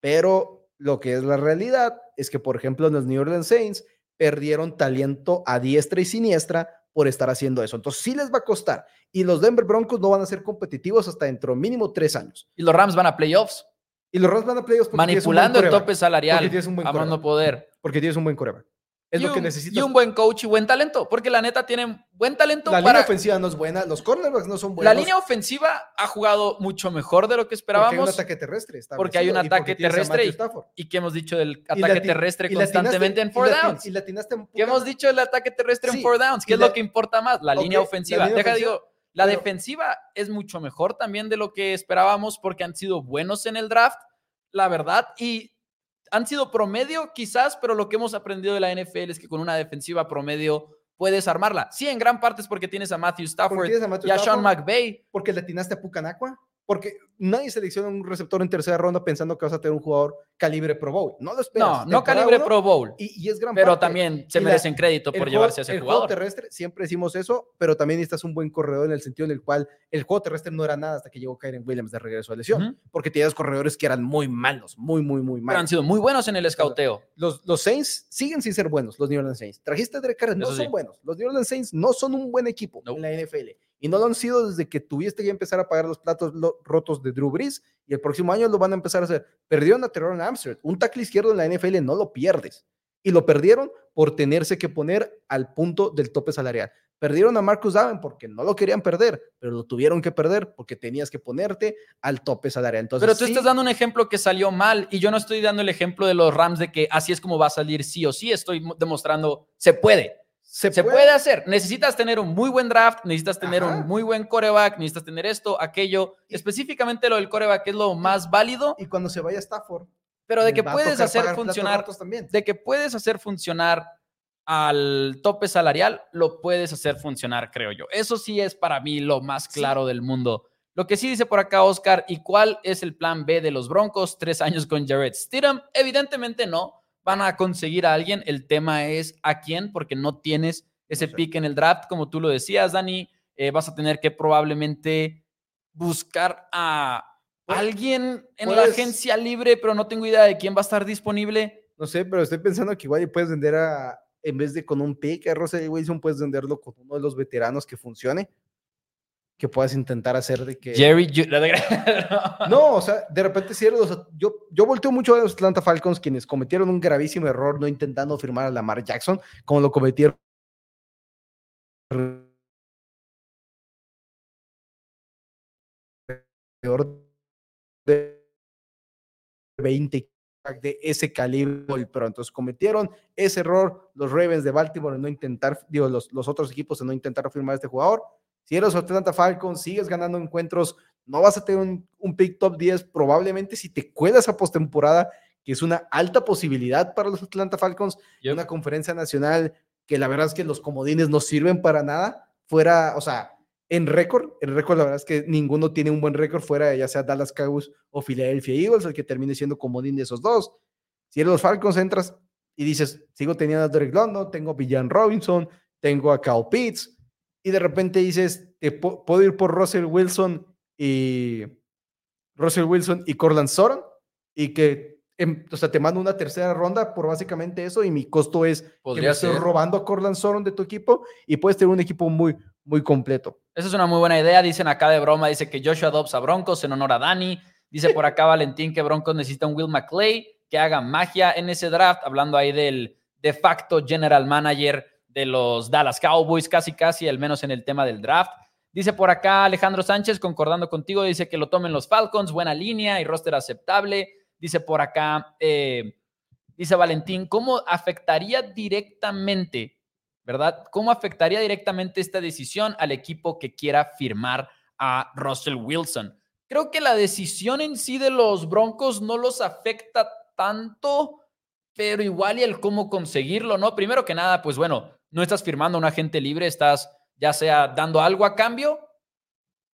pero lo que es la realidad es que, por ejemplo, los New Orleans Saints perdieron talento a diestra y siniestra por estar haciendo eso. Entonces, sí les va a costar. Y los Denver Broncos no van a ser competitivos hasta dentro mínimo tres años. Y los Rams van a playoffs. Y los Rams van a playoffs manipulando el tope salarial, amando poder. Porque tienes un buen coreback. Es lo que necesitas. Y un buen coach y buen talento, porque la neta tienen buen talento. La línea ofensiva no es buena, los cornerbacks no son buenos. La línea ofensiva ha jugado mucho mejor de lo que esperábamos. Porque hay un ataque terrestre. Porque hay un ataque terrestre. Y, que hemos dicho del ataque terrestre constantemente en four downs. Y ¿Qué hemos dicho del ataque terrestre en four downs? ¿Qué es lo que importa más? La línea ofensiva. Deja, digo, la defensiva es mucho mejor también de lo que esperábamos porque han sido buenos en el draft, la verdad. Y han sido promedio quizás, pero lo que hemos aprendido de la NFL es que con una defensiva promedio puedes armarla. Sí, en gran parte es porque tienes a Matthew Stafford y a Sean McVay. Porque le atinaste a Pucanacua. Porque nadie selecciona un receptor en tercera ronda pensando que vas a tener un jugador calibre Pro Bowl. No lo esperas. No, no calibre Pro Bowl. Y, es gran Pero también se merecen crédito por llevarse a ese el jugador. juego terrestre, siempre decimos eso, pero también necesitas un buen corredor en el sentido en el cual el juego terrestre no era nada hasta que llegó Kyren Williams de regreso a lesión. Porque tenías corredores que eran muy malos, muy, muy, muy malos. Pero han sido muy buenos en el escauteo. Los, los Saints siguen sin ser buenos, los New Orleans Saints. Trajiste a Derek Carr, no son buenos. Los New Orleans Saints no son un buen equipo en la NFL. Y no lo han sido desde que tuviste que empezar a pagar los platos rotos de Drew Brees y el próximo año lo van a empezar a hacer. Perdieron a Terrell Amsterdam. Un tackle izquierdo en la NFL no lo pierdes. Y lo perdieron por tenerse que poner al punto del tope salarial. Perdieron a Marcus Allen porque no lo querían perder, pero lo tuvieron que perder porque tenías que ponerte al tope salarial. Entonces, pero tú estás dando un ejemplo que salió mal y yo no estoy dando el ejemplo de los Rams de que así es como va a salir sí o sí. Estoy demostrando se puede. Se, puede? hacer. Necesitas tener un muy buen draft, necesitas tener un muy buen coreback, necesitas tener esto, aquello. Específicamente lo del coreback es lo más válido. Y cuando se vaya Stafford. Pero de que puedes hacer funcionar, de que puedes hacer funcionar al tope salarial, lo puedes hacer funcionar, creo yo. Eso sí es para mí lo más claro del mundo. Lo que sí dice por acá Oscar, ¿y cuál es el plan B de los Broncos? Tres años con Jared Stidham. Evidentemente no. Van a conseguir a alguien. El tema es a quién, porque no tienes ese pick en el draft, como tú lo decías, Dani. Eh, vas a tener que probablemente buscar a alguien en la agencia libre, pero no tengo idea de quién va a estar disponible. No sé, pero estoy pensando que igual puedes vender a, en vez de con un pick a Russell Wilson, puedes venderlo con uno de los veteranos que funcione que puedas intentar hacer de que... Jerry... no, o sea, de repente si yo, yo volteo mucho a los Atlanta Falcons quienes cometieron un gravísimo error no intentando firmar a Lamar Jackson, como lo cometieron de 20 de ese calibre, pero entonces cometieron ese error los Ravens de Baltimore en no intentar, digo, los, los otros equipos en no intentar firmar a este jugador. Si eres Atlanta Falcons, sigues ganando encuentros, no vas a tener un, pick top 10, probablemente si te cuelas a postemporada, que es una alta posibilidad para los Atlanta Falcons, y una conferencia nacional que la verdad es que los comodines no sirven para nada, fuera, o sea, en récord, en récord la verdad es que ninguno tiene un buen récord fuera ya sea Dallas Cowboys o Philadelphia Eagles, el que termine siendo comodín de esos dos. Si eres los Falcons, entras y dices, sigo teniendo a Derek London, tengo a Villan Robinson, tengo a Cal Pitts, y de repente dices, puedo ir por Russell Wilson y Russell Wilson y Corland Soron y que em, o sea, te mando una tercera ronda por básicamente eso y mi costo es que me estoy robando a Corland Soron de tu equipo y puedes tener un equipo muy, muy completo. Esa es una muy buena idea. Dicen acá de broma, dice que Joshua Dobbs a Broncos en honor a Dani. Dice por acá Valentín que Broncos necesita un Will McClay que haga magia en ese draft, hablando ahí del de facto general manager de los Dallas Cowboys, casi casi, al menos en el tema del draft. Dice por acá Alejandro Sánchez, concordando contigo, dice que lo tomen los Falcons, buena línea y roster aceptable. Dice por acá, eh, dice Valentín, ¿cómo afectaría directamente, verdad? ¿Cómo afectaría directamente esta decisión al equipo que quiera firmar a Russell Wilson? Creo que la decisión en sí de los Broncos no los afecta tanto, pero igual y el cómo conseguirlo, ¿no? Primero que nada, pues bueno, no estás firmando a un agente libre, estás ya sea dando algo a cambio,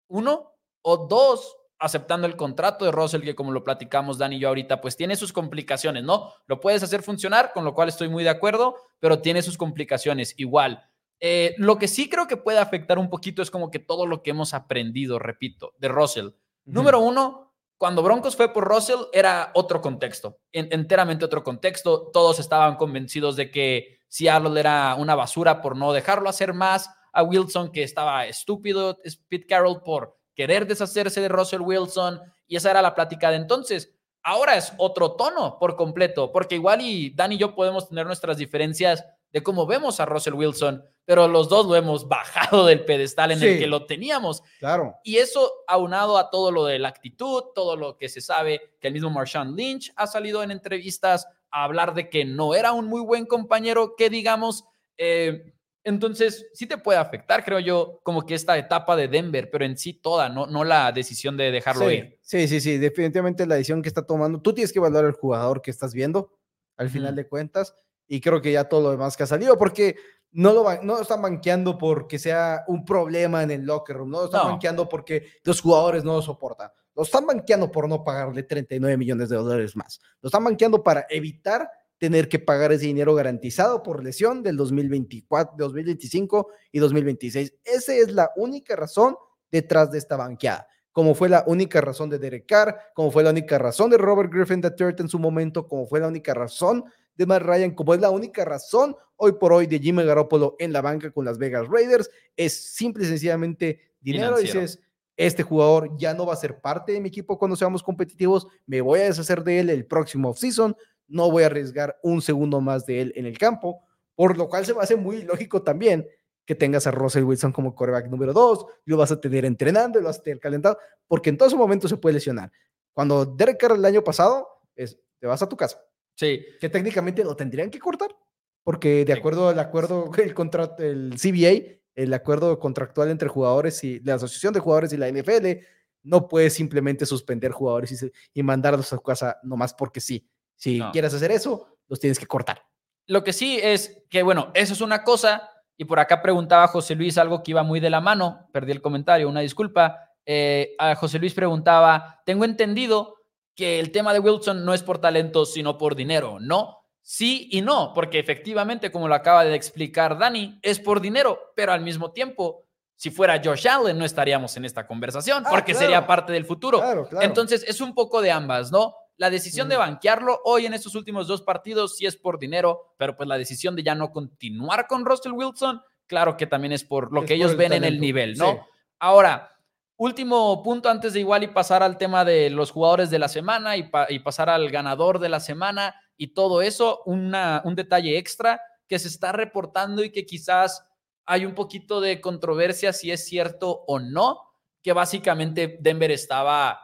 uno, o dos, aceptando el contrato de Russell, que como lo platicamos Dani y yo ahorita, pues tiene sus complicaciones, ¿no? Lo puedes hacer funcionar, con lo cual estoy muy de acuerdo, pero tiene sus complicaciones igual. Eh, lo que sí creo que puede afectar un poquito es como que todo lo que hemos aprendido, repito, de Russell. Número uno, cuando Broncos fue por Russell era otro contexto, enteramente otro contexto. Todos estaban convencidos de que Seattle era una basura por no dejarlo hacer más, a Wilson que estaba estúpido, Pete Carroll por querer deshacerse de Russell Wilson y esa era la plática de entonces. Ahora es otro tono por completo, porque igual y Dan y yo podemos tener nuestras diferencias de cómo vemos a Russell Wilson, pero los dos lo hemos bajado del pedestal en el que lo teníamos. Claro. Y eso aunado a todo lo de la actitud, todo lo que se sabe que el mismo Marshawn Lynch ha salido en entrevistas a hablar de que no era un muy buen compañero, que digamos, eh, entonces, sí te puede afectar, creo yo, como que esta etapa de Denver, pero en sí toda, no, no la decisión de dejarlo ir. Sí, sí, sí, definitivamente la decisión que está tomando. Tú tienes que valorar al jugador que estás viendo, al final de cuentas, y creo que ya todo lo demás que ha salido, porque no lo, no están banqueando porque sea un problema en el locker room, no lo están banqueando porque los jugadores no lo soportan. Lo están banqueando por no pagarle 39 millones de dólares más. Lo están banqueando para evitar tener que pagar ese dinero garantizado por lesión del 2024, 2025 y 2026. Esa es la única razón detrás de esta banqueada. Como fue la única razón de Derek Carr, como fue la única razón de Robert Griffin III en su momento, como fue la única razón de Matt Ryan, como es la única razón hoy por hoy de Jimmy Garoppolo en la banca con las Vegas Raiders, es simple y sencillamente dinero. Dices, este jugador ya no va a ser parte de mi equipo cuando seamos competitivos, me voy a deshacer de él el próximo offseason, no voy a arriesgar un segundo más de él en el campo, por lo cual se me hace muy lógico también que tengas a Russell Wilson como coreback número dos, lo vas a tener entrenando, lo vas a tener calentado, porque en todo su momento se puede lesionar. Cuando Derek Carr el año pasado, es, te vas a tu casa. Sí. Que técnicamente lo tendrían que cortar. porque de acuerdo al acuerdo, el contrato, el CBA, el acuerdo contractual entre jugadores y la Asociación de Jugadores y la NFL, no puedes simplemente suspender jugadores y, y mandarlos a su casa nomás porque sí. Si quieres hacer eso, los tienes que cortar. Lo que sí es que, bueno, eso es una cosa, y por acá preguntaba José Luis algo que iba muy de la mano, perdí el comentario, una disculpa. Eh, a José Luis preguntaba, tengo entendido que el tema de Wilson no es por talento, sino por dinero, ¿no? Sí y no, porque efectivamente, como lo acaba de explicar Dani, es por dinero, pero al mismo tiempo, si fuera Josh Allen, no estaríamos en esta conversación, ah, porque sería parte del futuro. Entonces, es un poco de ambas, ¿no? La decisión de banquearlo hoy en estos últimos dos partidos sí es por dinero, pero pues la decisión de ya no continuar con Russell Wilson, claro que también es por lo que ellos ven en el nivel, ¿no? Ahora, último punto antes de igual y pasar al tema de los jugadores de la semana y, y pasar al ganador de la semana y todo eso, una, un detalle extra que se está reportando y que quizás hay un poquito de controversia si es cierto o no, que básicamente Denver estaba,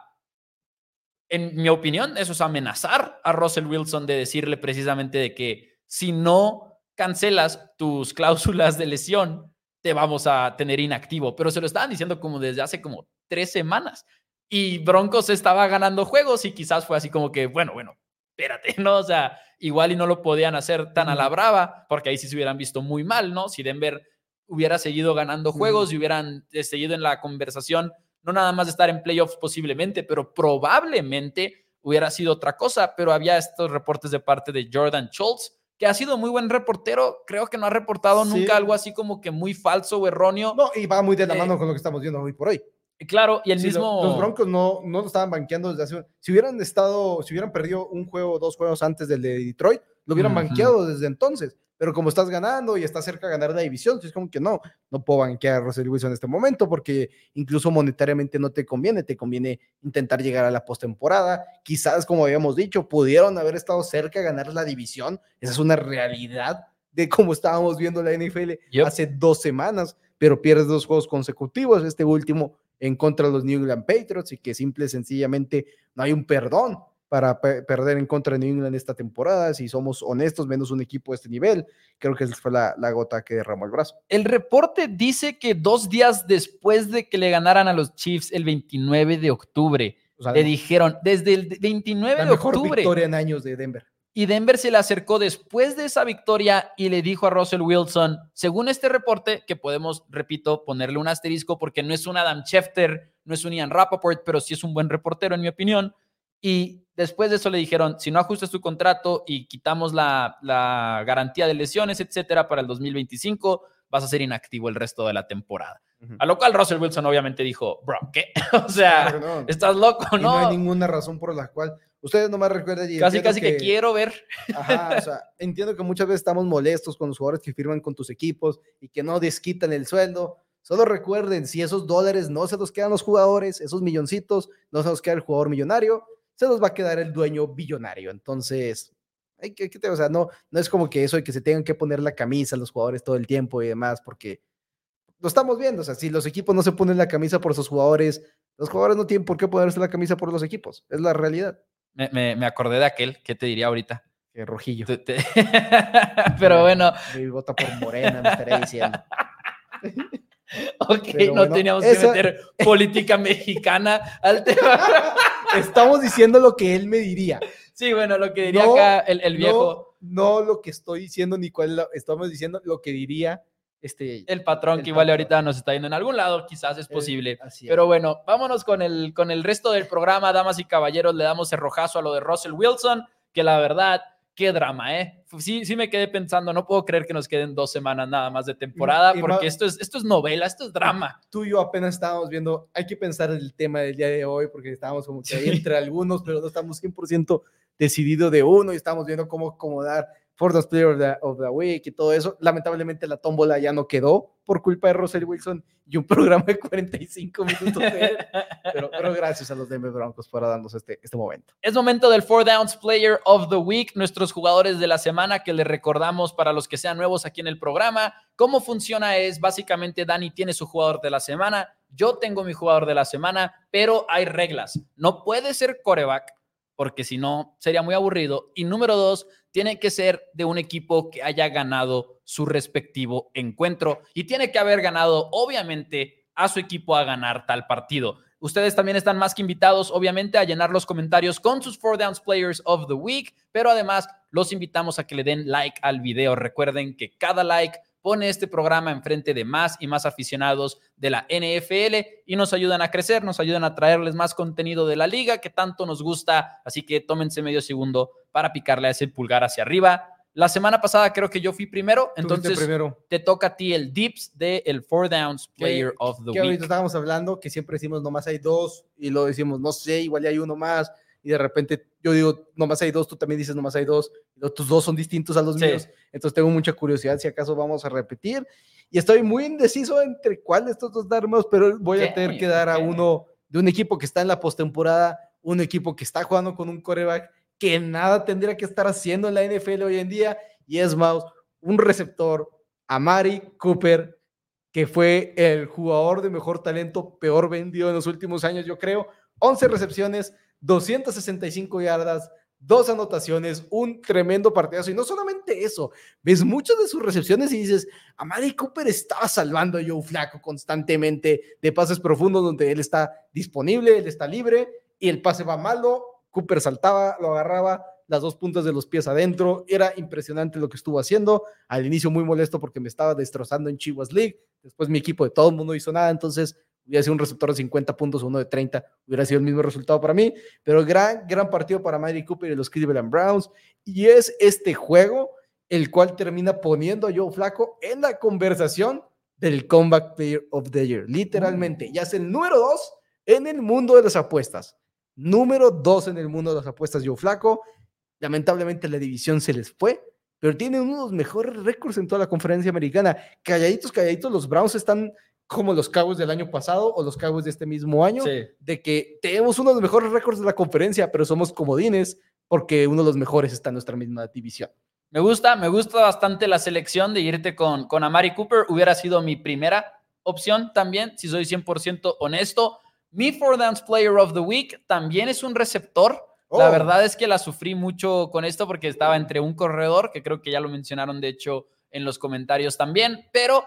en mi opinión, eso es amenazar a Russell Wilson de decirle precisamente de que si no cancelas tus cláusulas de lesión, te vamos a tener inactivo. Pero se lo estaban diciendo como desde hace como tres semanas. Y Broncos estaba ganando juegos y quizás fue así como que, bueno, bueno, espérate, ¿no? O sea, igual y no lo podían hacer tan a la brava, porque ahí sí se hubieran visto muy mal, ¿no? Si Denver hubiera seguido ganando juegos y hubieran eh, seguido en la conversación, no nada más de estar en playoffs posiblemente, pero probablemente hubiera sido otra cosa, pero había estos reportes de parte de Jordan Schultz, que ha sido muy buen reportero, creo que no ha reportado nunca algo así como que muy falso o erróneo. No, y va muy de la eh, mano con lo que estamos viendo hoy por hoy. Claro, y el mismo. Los, Broncos no, no lo estaban banqueando desde hace. Si hubieran estado, si hubieran perdido un juego o dos juegos antes del de Detroit, lo hubieran banqueado desde entonces. Pero como estás ganando y estás cerca de ganar la división, es como que no, no puedo banquear a Russell Wilson en este momento porque incluso monetariamente no te conviene, te conviene intentar llegar a la postemporada. Quizás, como habíamos dicho, pudieron haber estado cerca de ganar la división. Esa es una realidad de cómo estábamos viendo la NFL hace dos semanas, pero pierdes dos juegos consecutivos. Este último en contra de los New England Patriots y que simple y sencillamente no hay un perdón para perder en contra de New England esta temporada. Si somos honestos, menos un equipo de este nivel, creo que esa fue la, gota que derramó el brazo. El reporte dice que dos días después de que le ganaran a los Chiefs el 29 de octubre, le dijeron, desde el 29 de octubre. La mejor victoria en años de Denver. Y Denver se le acercó después de esa victoria y le dijo a Russell Wilson, según este reporte, que podemos, repito, ponerle un asterisco porque no es un Adam Schefter, no es un Ian Rappaport, pero sí es un buen reportero en mi opinión. Y después de eso le dijeron, si no ajustas tu contrato y quitamos la, garantía de lesiones, etcétera, para el 2025, vas a ser inactivo el resto de la temporada. A lo cual Russell Wilson obviamente dijo, bro, ¿qué? o sea, estás loco, ¿no? no hay ninguna razón por la cual Ustedes nomás recuerden. casi, casi que, quiero ver. Ajá, o sea, entiendo que muchas veces estamos molestos con los jugadores que firman con tus equipos y que no desquitan el sueldo. Solo recuerden, si esos dólares no se los quedan los jugadores, esos milloncitos no se los queda el jugador millonario, se los va a quedar el dueño billonario. Entonces, hay que, o sea, no, no es como que eso y que se tengan que poner la camisa los jugadores todo el tiempo y demás, porque lo estamos viendo. O sea, si los equipos no se ponen la camisa por sus jugadores, los jugadores no tienen por qué ponerse la camisa por los equipos. Es la realidad. Me, me, acordé de aquel, ¿qué te diría ahorita? Que rojillo. Pero bueno. Mi vota por Morena, me estaría diciendo. ok, no teníamos que meter política mexicana al tema. Estamos diciendo lo que él me diría. Sí, bueno, lo que diría acá el, el viejo. No, no, lo que estoy diciendo ni cuál estamos diciendo, lo que diría este, el patrón que igual ahorita nos está yendo en algún lado, quizás es eh, posible. Pero bueno, vámonos con el, con el resto del programa, damas y caballeros, le damos el rojazo a lo de Russell Wilson, que la verdad, qué drama, ¿eh? Sí, sí me quedé pensando, no puedo creer que nos queden dos semanas nada más de temporada, porque esto, es, esto es novela, esto es drama. Tú y yo apenas estábamos viendo, hay que pensar el tema del día de hoy, porque estábamos como que ahí entre algunos, pero no estamos 100% decididos de uno y estamos viendo cómo acomodar for the Player of the, Week y todo eso. Lamentablemente la tómbola ya no quedó por culpa de Russell Wilson y un programa de 45 minutos. pero, pero, gracias a los Denver Broncos por darnos este, este momento. Es momento del Four Downs Player of the Week, nuestros jugadores de la semana que les recordamos para los que sean nuevos aquí en el programa. ¿Cómo funciona? Es básicamente Dani tiene su jugador de la semana, yo tengo mi jugador de la semana, pero hay reglas. No puede ser coreback, porque si no sería muy aburrido. Y número dos, tiene que ser de un equipo que haya ganado su respectivo encuentro y tiene que haber ganado, obviamente, a su equipo a ganar tal partido. Ustedes también están más que invitados, obviamente, a llenar los comentarios con sus Four Downs Players of the Week, pero además los invitamos a que le den like al video. Recuerden que cada like pone este programa enfrente de más y más aficionados de la NFL y nos ayudan a crecer, nos ayudan a traerles más contenido de la liga que tanto nos gusta. Así que tómense medio segundo para picarle a ese pulgar hacia arriba. La semana pasada creo que yo fui primero, entonces te toca a ti el dips de el Four Downs Player of the que Week. ahorita estábamos hablando que siempre decimos nomás hay dos y lo decimos no sé, igual hay uno más y de repente yo digo nomás hay dos, tú también dices nomás hay dos, y tus dos son distintos a los míos, entonces tengo mucha curiosidad si acaso vamos a repetir y estoy muy indeciso entre cuál de estos dos dar más, pero voy a tener que dar a uno de un equipo que está en la postemporada, un equipo que está jugando con un coreback que nada tendría que estar haciendo en la NFL hoy en día, y es más, un receptor, Amari Cooper, que fue el jugador de mejor talento peor vendido en los últimos años, yo creo. 11 recepciones, 265 yardas, dos anotaciones, un tremendo partidazo. Y no solamente eso, ves muchas de sus recepciones y dices, Amari Cooper estaba salvando a Joe Flaco constantemente de pases profundos donde él está disponible, él está libre y el pase va malo, Cooper saltaba, lo agarraba, las dos puntas de los pies adentro. Era impresionante lo que estuvo haciendo. Al inicio muy molesto porque me estaba destrozando en Chivas League. Después mi equipo de todo el mundo hizo nada, entonces hubiera sido un receptor de 50 puntos, uno de 30, hubiera sido el mismo resultado para mí. Pero gran, gran partido para Mary Cooper y los Cleveland Browns. Y es este juego el cual termina poniendo a Joe Flaco en la conversación del Comeback Player of the Year. Literalmente, ya es el número dos en el mundo de las apuestas número dos en el mundo de las apuestas, Joe Flaco. Lamentablemente la división se les fue, pero tiene uno de los mejores récords en toda la conferencia americana. Calladitos, calladitos, los Browns están como los Cowboys del año pasado o los Cowboys de este mismo año, de que tenemos uno de los mejores récords de la conferencia, pero somos comodines porque uno de los mejores está en nuestra misma división. Me gusta, me gusta bastante la selección de irte con, con Amari Cooper. Hubiera sido mi primera opción también, si soy 100% honesto. Mi Four Downs Player of the Week también es un receptor. La oh. verdad es que la sufrí mucho con esto porque estaba entre un corredor, que creo que ya lo mencionaron de hecho en los comentarios también, pero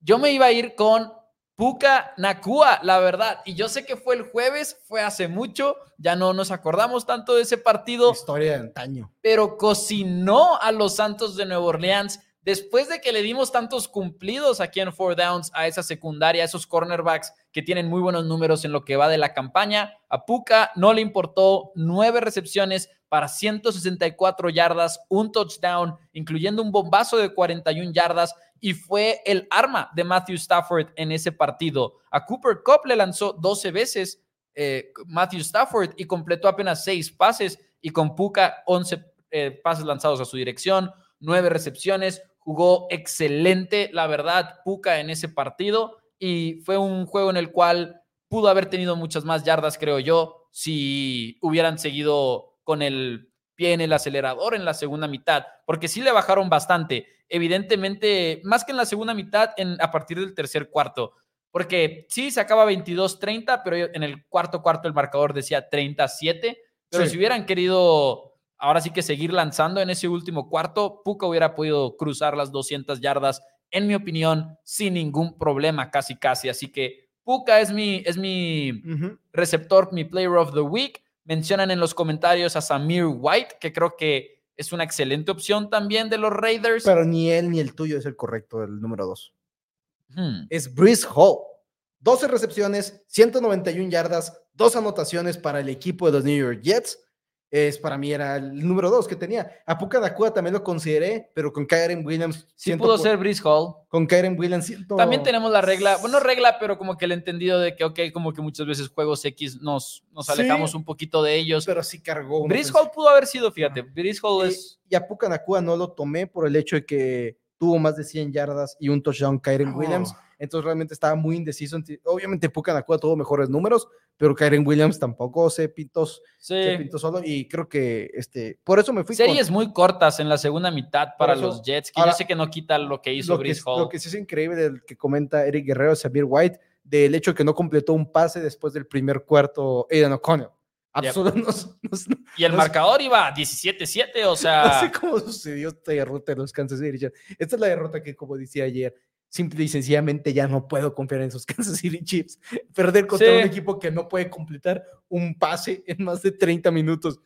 yo me iba a ir con Puka Nakua, la verdad. Y yo sé que fue el jueves, fue hace mucho, ya no nos acordamos tanto de ese partido. Historia de antaño. Pero cocinó a los Santos de Nueva Orleans después de que le dimos tantos cumplidos aquí en Four Downs a esa secundaria, a esos cornerbacks que tienen muy buenos números en lo que va de la campaña, a Puka no le importó nueve recepciones para 164 yardas, un touchdown, incluyendo un bombazo de 41 yardas, y fue el arma de Matthew Stafford en ese partido. A Cooper Cup le lanzó 12 veces eh, Matthew Stafford y completó apenas 6 pases, y con Puka 11 eh, pases lanzados a su dirección, 9 recepciones, jugó excelente, la verdad, Puka en ese partido y fue un juego en el cual pudo haber tenido muchas más yardas, creo yo, si hubieran seguido con el pie en el acelerador en la segunda mitad, porque sí le bajaron bastante, evidentemente, más que en la segunda mitad, en, a partir del tercer cuarto, porque sí se acaba 22-30, pero en el cuarto cuarto el marcador decía 37, pero si hubieran querido ahora sí que seguir lanzando en ese último cuarto, Puka hubiera podido cruzar las 200 yardas, en mi opinión, sin ningún problema, casi casi. Así que Puka es mi, es mi receptor, mi player of the week. Mencionan en los comentarios a Samir White, que creo que es una excelente opción también de los Raiders. Pero ni él ni el tuyo es el correcto, el número dos. Es Brice Hall. 12 recepciones, 191 yardas, dos anotaciones para el equipo de los New York Jets es para mí era el número dos que tenía. A Puka Nakua también lo consideré, pero con Kyren Williams. Sí pudo ser Brice Hall. Con Kyren Williams. También tenemos la regla, bueno, regla, pero como que el entendido de que, ok, como que muchas veces juegos X nos, nos alejamos un poquito de ellos. Pero sí cargó. Brice Hall pudo haber sido, fíjate. Brice Hall es. Y a Puka Nakua no lo tomé por el hecho de que tuvo más de 100 yardas y un touchdown Kyren Williams. Entonces realmente estaba muy indeciso. Obviamente Puka Nakua tuvo mejores números, pero Kyren Williams tampoco se pintó, se pintó solo y creo que este, por eso me fui. Series muy cortas en la segunda mitad para los Jets, que yo sé que no quita lo que hizo Brice Hall. Lo que sí es increíble del que comenta Eric Guerrero, Samir White, del hecho de que no completó un pase después del primer cuarto Aidan O'Connell. y el marcador iba 17-7, o sea. No sé cómo sucedió esta derrota de los Kansas City. Esta es la derrota que, como decía ayer, simple y sencillamente ya no puedo confiar en esos Kansas City Chiefs. Perder contra un equipo que no puede completar un pase en más de 30 minutos.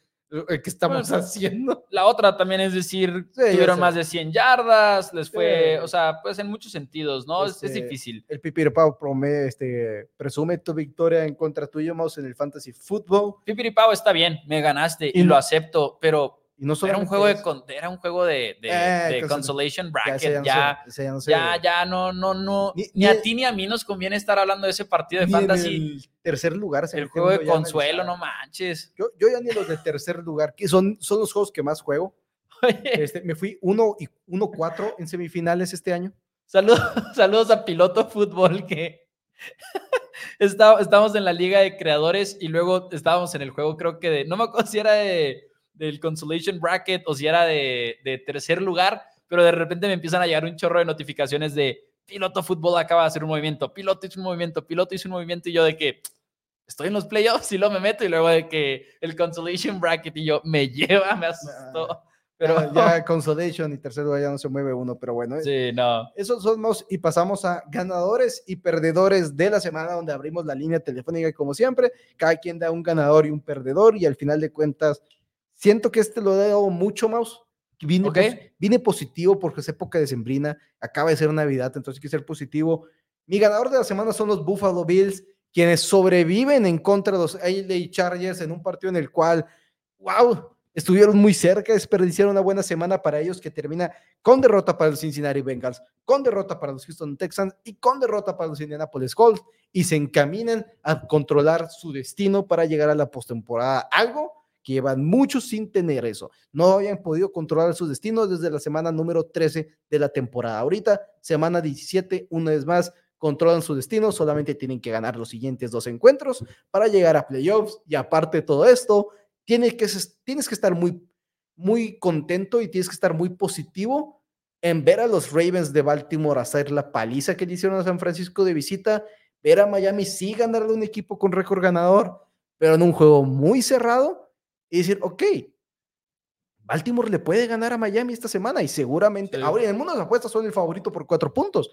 Eh, ¿Qué estamos haciendo? La otra también es decir, tuvieron más de 100 yardas, les fue, o sea, pues en muchos sentidos, ¿no? es, este, difícil. El Pipiripao prome, este, presume tu victoria en contra tuyo, Mouse, en el Fantasy Football. Pipiripao está bien, me ganaste y, lo acepto, pero y no era un juego de era un juego de, de, eh, consolation bracket ya ya, ya, no no no ni, a ti ni a mí nos conviene estar hablando de ese partido de fantasy. tercer lugar el juego de consuelo no manches. Yo, yo ya ni los de tercer lugar que son son los juegos que más juego. Este, me fui 1 y 1 4 en semifinales este año. Saludos saludos a piloto fútbol que estábamos en la liga de creadores y luego estábamos en el juego creo que de no me acuerdo si era de del consolation bracket o si era de, de, tercer lugar, pero de repente me empiezan a llegar un chorro de notificaciones de piloto fútbol acaba de hacer un movimiento, piloto hizo un movimiento, piloto hizo un movimiento y yo de que estoy en los playoffs y luego me meto y luego de que el consolation bracket y yo me lleva, me asustó. Pero ya consolation y tercer lugar ya no se mueve uno, pero bueno. Sí, no. Esos somos y pasamos a ganadores y perdedores de la semana donde abrimos la línea telefónica como siempre, cada quien da un ganador y un perdedor y al final de cuentas Siento que este lo he dado mucho, más. Vine, positivo porque es época de sembrina, acaba de ser Navidad, entonces hay que ser positivo. Mi ganador de la semana son los Buffalo Bills, quienes sobreviven en contra de los LA Chargers en un partido en el cual, wow, estuvieron muy cerca, desperdiciaron una buena semana para ellos que termina con derrota para los Cincinnati Bengals, con derrota para los Houston Texans y con derrota para los Indianapolis Colts y se encaminan a controlar su destino para llegar a la postemporada. Algo que llevan muchos sin tener eso. No habían podido controlar sus destinos desde la semana número 13 de la temporada. Ahorita, semana 17, una vez más, controlan su destino, solamente tienen que ganar los siguientes dos encuentros para llegar a playoffs y aparte de todo esto, tienes que, tienes que estar muy, muy contento y tienes que estar muy positivo en ver a los Ravens de Baltimore hacer la paliza que le hicieron a San Francisco de visita, ver a Miami sí ganarle un equipo con récord ganador, pero en un juego muy cerrado y decir, ok, Baltimore le puede ganar a Miami esta semana y seguramente, ahora en el mundo de las apuestas son el favorito por cuatro puntos.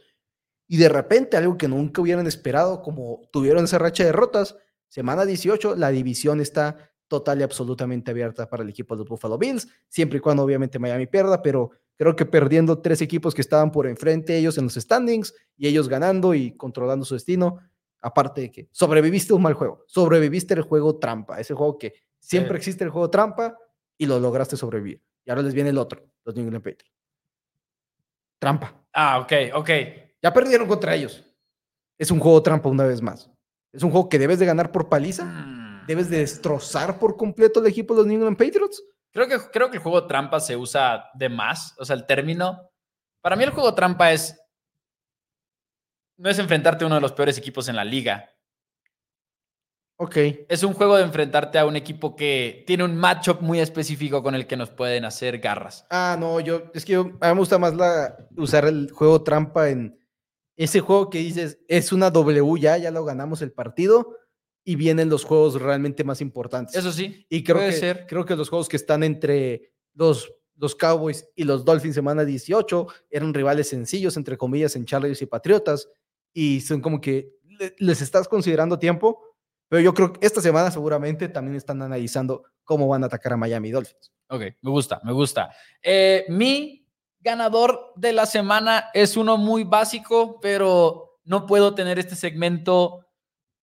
Y de repente, algo que nunca hubieran esperado, como tuvieron esa racha de derrotas, semana 18, la división está total y absolutamente abierta para el equipo de los Buffalo Bills, siempre y cuando obviamente Miami pierda, pero creo que perdiendo tres equipos que estaban por enfrente ellos en los standings y ellos ganando y controlando su destino, aparte de que sobreviviste un mal juego, sobreviviste el juego trampa, ese juego que Siempre existe el juego trampa y lo lograste sobrevivir. Y ahora les viene el otro, los New England Patriots. Trampa. Ah, ok, ok. Ya perdieron contra ellos. Es un juego trampa una vez más. Es un juego que debes de ganar por paliza. Mm. Debes de destrozar por completo el equipo de los New England Patriots. Creo que, creo que el juego trampa se usa de más. O sea, el término. Para mí, el juego trampa es. No es enfrentarte a uno de los peores equipos en la liga. Ok. Es un juego de enfrentarte a un equipo que tiene un matchup muy específico con el que nos pueden hacer garras. Ah, no, yo, es que a mí me gusta más la, usar el juego trampa en ese juego que dices, es una W ya, ya lo ganamos el partido y vienen los juegos realmente más importantes. Eso sí. Y creo que, ser. creo que los juegos que están entre los, los Cowboys y los Dolphins semana 18 eran rivales sencillos, entre comillas, en Chargers y Patriotas. Y son como que les estás considerando tiempo pero yo creo que esta semana seguramente también están analizando cómo van a atacar a Miami Dolphins. Ok, me gusta, me gusta. Eh, mi ganador de la semana es uno muy básico, pero no puedo tener este segmento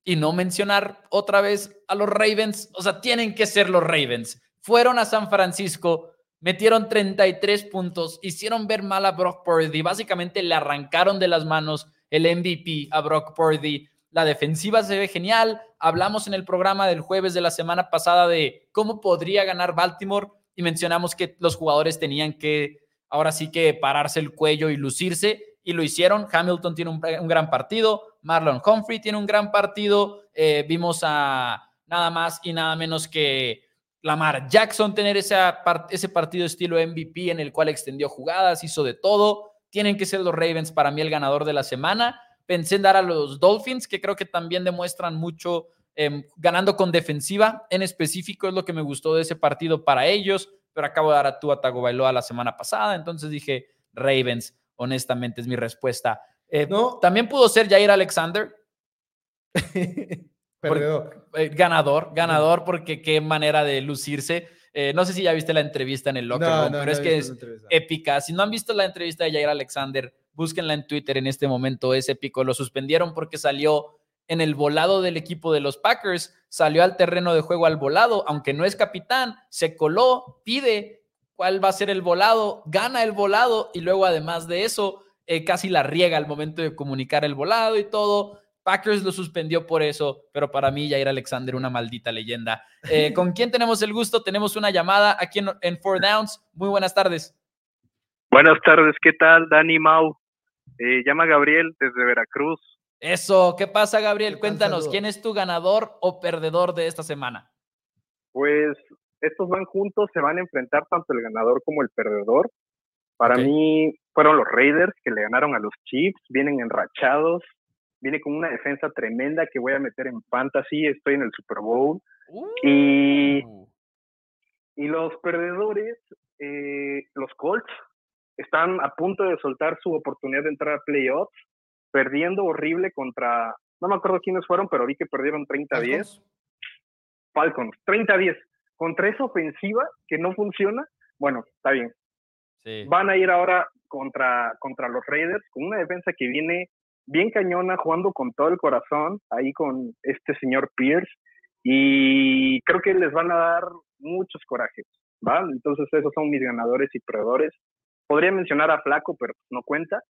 y no mencionar otra vez a los Ravens. O sea, tienen que ser los Ravens. Fueron a San Francisco, metieron 33 puntos, hicieron ver mal a Brock Purdy, básicamente le arrancaron de las manos el MVP a Brock Purdy la defensiva se ve genial. Hablamos en el programa del jueves de la semana pasada de cómo podría ganar Baltimore y mencionamos que los jugadores tenían que ahora sí que pararse el cuello y lucirse y lo hicieron. Hamilton tiene un, gran partido, Marlon Humphrey tiene un gran partido. Eh, vimos a nada más y nada menos que Lamar Jackson tener ese, ese partido estilo MVP en el cual extendió jugadas, hizo de todo. Tienen que ser los Ravens para mí el ganador de la semana Pensé en dar a los Dolphins, que creo que también demuestran mucho em, ganando con defensiva en específico es lo que me gustó de ese partido para ellos, pero acabo de dar a Tua Tagovailoa la semana pasada, entonces dije Ravens, honestamente es mi respuesta. Eh, no. También pudo ser Jair Alexander. Eh, ganador, ganador, porque qué manera de lucirse. Eh, no sé si ya viste la entrevista en el locker room, pero es que es épica. Si no han visto la entrevista de Jair Alexander, búsquenla en Twitter en este momento, es épico. Lo suspendieron porque salió en el volado del equipo de los Packers, salió al terreno de juego al volado, aunque no es capitán, se coló, pide cuál va a ser el volado, gana el volado y luego además de eso, eh, casi la riega al momento de comunicar el volado y todo. Packers lo suspendió por eso, pero para mí Jair Alexander, una maldita leyenda. Eh, ¿Con quién tenemos el gusto? Tenemos una llamada aquí en, Four Downs. Muy buenas tardes. Buenas tardes, ¿qué tal? Dani Mau. Eh, llama Gabriel desde Veracruz. Eso, ¿qué pasa, Gabriel? Cuéntanos, ¿quién es tu ganador o perdedor de esta semana? Pues estos van juntos, se van a enfrentar tanto el ganador como el perdedor. Para mí fueron los Raiders que le ganaron a los Chiefs, vienen enrachados, viene con una defensa tremenda que voy a meter en fantasy, estoy en el Super Bowl. Y, uh. y los perdedores, eh, los Colts, están a punto de soltar su oportunidad de entrar a playoffs, perdiendo horrible contra, no me acuerdo quiénes fueron, pero vi que perdieron 30-10. Falcons, 30-10. Contra esa ofensiva que no funciona, bueno, está bien. Van a ir ahora contra, contra los Raiders con una defensa que viene bien cañona, jugando con todo el corazón, ahí con este señor Pierce, y creo que les van a dar muchos corajes, ¿va? Entonces esos son mis ganadores y perdedores. Podría mencionar a Flaco, pero no cuenta.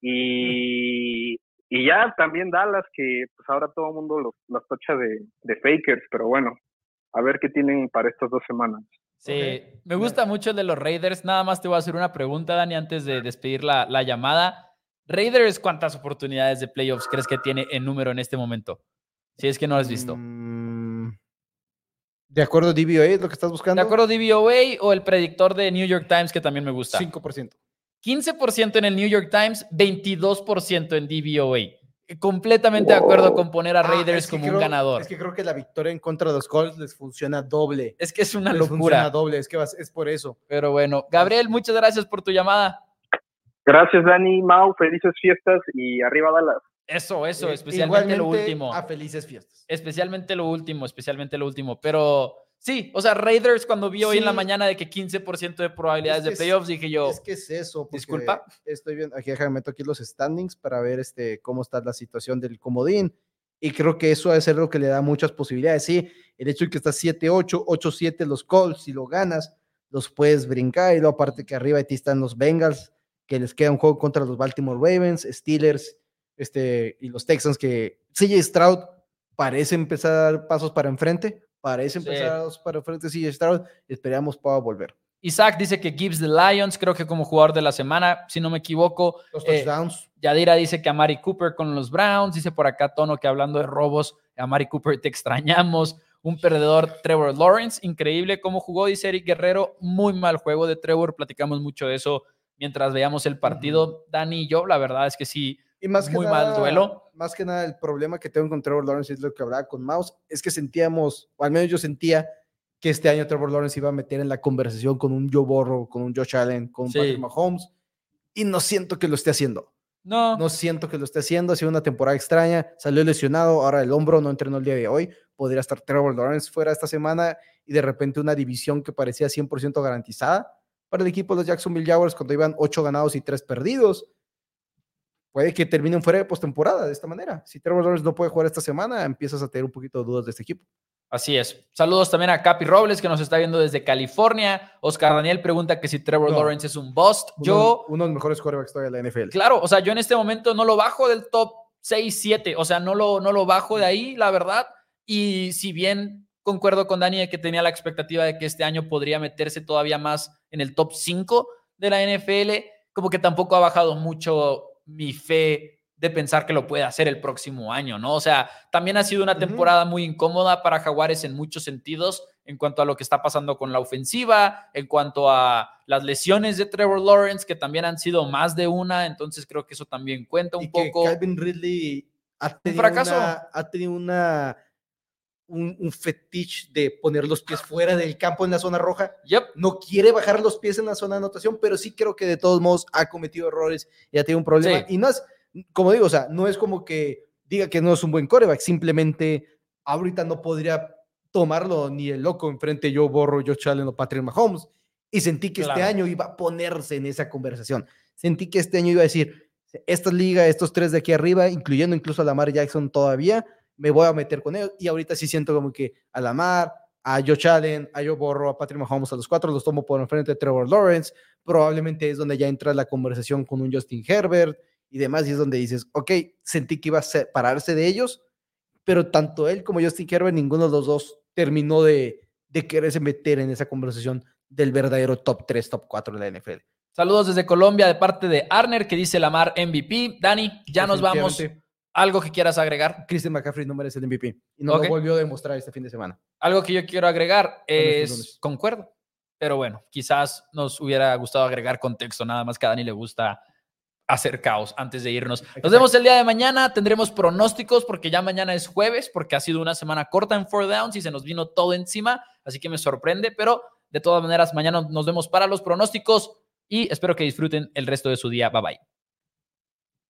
Y, y ya también Dallas, que pues ahora todo el mundo los, los tocha de, de fakers, pero bueno, a ver qué tienen para estas dos semanas. Sí, me gusta mucho el de los Raiders. Nada más te voy a hacer una pregunta, Dani, antes de despedir la, la llamada. Raiders, ¿cuántas oportunidades de playoffs crees que tiene en número en este momento? Si es que no lo has visto. Mm, ¿De acuerdo a DVOA es lo que estás buscando? ¿De acuerdo a DVOA o el predictor de New York Times que también me gusta? 5%. 15% en el New York Times, 22% en DVOA. Completamente de acuerdo con poner a ah, Raiders como un ganador. Es que creo que la victoria en contra de los Colts les funciona doble. Es que es una les locura. Funciona doble, es que es por eso. Pero bueno, Gabriel, muchas gracias por tu llamada. Gracias, Dani, Mau, felices fiestas y arriba Dallas. Eso, eso, eh, especialmente lo último. A felices fiestas. Especialmente lo último, especialmente lo último. Pero sí, o sea, Raiders cuando vi hoy en la mañana de que 15% de probabilidades de playoffs, dije yo. Es que es eso. Disculpa. Estoy viendo, aquí déjame meto aquí los standings para ver este, cómo está la situación del comodín. Y creo que eso ser lo que le da muchas posibilidades. Sí, el hecho de que está 7-8, 8-7 los Colts, si lo ganas, los puedes brincar. Y luego aparte que arriba de ti están los Bengals que les queda un juego contra los Baltimore Ravens, Steelers este, y los Texans, que CJ Stroud parece empezar a dar pasos para enfrente, parece empezar a dar pasos para enfrente CJ Stroud, esperamos pueda volver. Isaac dice que Gibbs the Lions, creo que como jugador de la semana, si no me equivoco. Los eh, touchdowns. Yadira dice que a Mari Cooper con los Browns, dice por acá Tono que hablando de robos, a Mari Cooper te extrañamos. Un perdedor, Trevor Lawrence, increíble cómo jugó, dice Eric Guerrero, muy mal juego de Trevor, platicamos mucho de eso mientras veíamos el partido. Dani y yo, la verdad es que sí, y más muy mal duelo. Más que nada, el problema que tengo con Trevor Lawrence es lo que hablaba con Mouse, es que sentíamos, o al menos yo sentía, que este año Trevor Lawrence iba a meter en la conversación con un Joe Borro, con un Josh Allen, con un Patrick Mahomes, y no siento que lo esté haciendo. No. No siento que lo esté haciendo. Ha sido una temporada extraña. Salió lesionado. Ahora el hombro no entrenó el día de hoy. Podría estar Trevor Lawrence fuera esta semana y de repente una división que parecía 100% garantizada para el equipo de los Jacksonville Jaguars cuando iban ocho ganados y tres perdidos. Puede que terminen fuera de postemporada de esta manera. Si Trevor Lawrence no puede jugar esta semana, empiezas a tener un poquito de dudas de este equipo. Así es. Saludos también a Capi Robles, que nos está viendo desde California. Oscar Daniel pregunta que si Trevor Lawrence es un bust. Yo. Uno de los mejores quarterbacks de la NFL. Claro, o sea, yo en este momento no lo bajo del top 6, 7. O sea, no lo, no lo bajo de ahí, la verdad. Y si bien concuerdo con Dani de que tenía la expectativa de que este año podría meterse todavía más en el top 5 de la NFL, como que tampoco ha bajado mucho mi fe de pensar que lo puede hacer el próximo año, ¿no? O sea, también ha sido una temporada muy incómoda para Jaguares en muchos sentidos, en cuanto a lo que está pasando con la ofensiva, en cuanto a las lesiones de Trevor Lawrence, que también han sido más de una, entonces creo que eso también cuenta un poco. Calvin Ridley ha tenido, fracaso. ha tenido una un, un fetiche de poner los pies fuera del campo en la zona roja. Yep. No quiere bajar los pies en la zona de anotación, pero sí creo que de todos modos ha cometido errores y ha tenido un problema. Sí. Y no es, como digo, o sea, no es como que diga que no es un buen coreback, simplemente ahorita no podría tomarlo ni el loco enfrente yo borro yo Allen o Patrick Mahomes. Y sentí que este año iba a ponerse en esa conversación. Sentí que este año iba a decir, esta liga, estos tres de aquí arriba, incluyendo incluso a Lamar Jackson todavía, me voy a meter con ellos. Y ahorita sí siento como que a Lamar, a Josh Allen, a Joe Borro, a Patrick Mahomes, a los cuatro los tomo por enfrente de Trevor Lawrence. Probablemente es donde ya entra la conversación con un Justin Herbert y demás. Y es donde dices, ok, sentí que iba a separarse de ellos, pero tanto él como Justin Herbert, ninguno de los dos terminó de, de quererse meter en esa conversación del verdadero top 3, top 4 de la NFL. Saludos desde Colombia de parte de Arner que dice Lamar MVP. Dani, ya nos vamos. ¿Algo que quieras agregar? Christian McCaffrey no merece el MVP. Y no lo volvió a demostrar este fin de semana. Algo que yo quiero agregar es, concuerdo, pero bueno, quizás nos hubiera gustado agregar contexto, nada más que a Dani le gusta hacer caos antes de irnos. Nos vemos el día de mañana, tendremos pronósticos porque ya mañana es jueves, porque ha sido una semana corta en Four Downs y se nos vino todo encima, así que me sorprende, pero de todas maneras, mañana nos vemos para los pronósticos y espero que disfruten el resto de su día. Bye bye.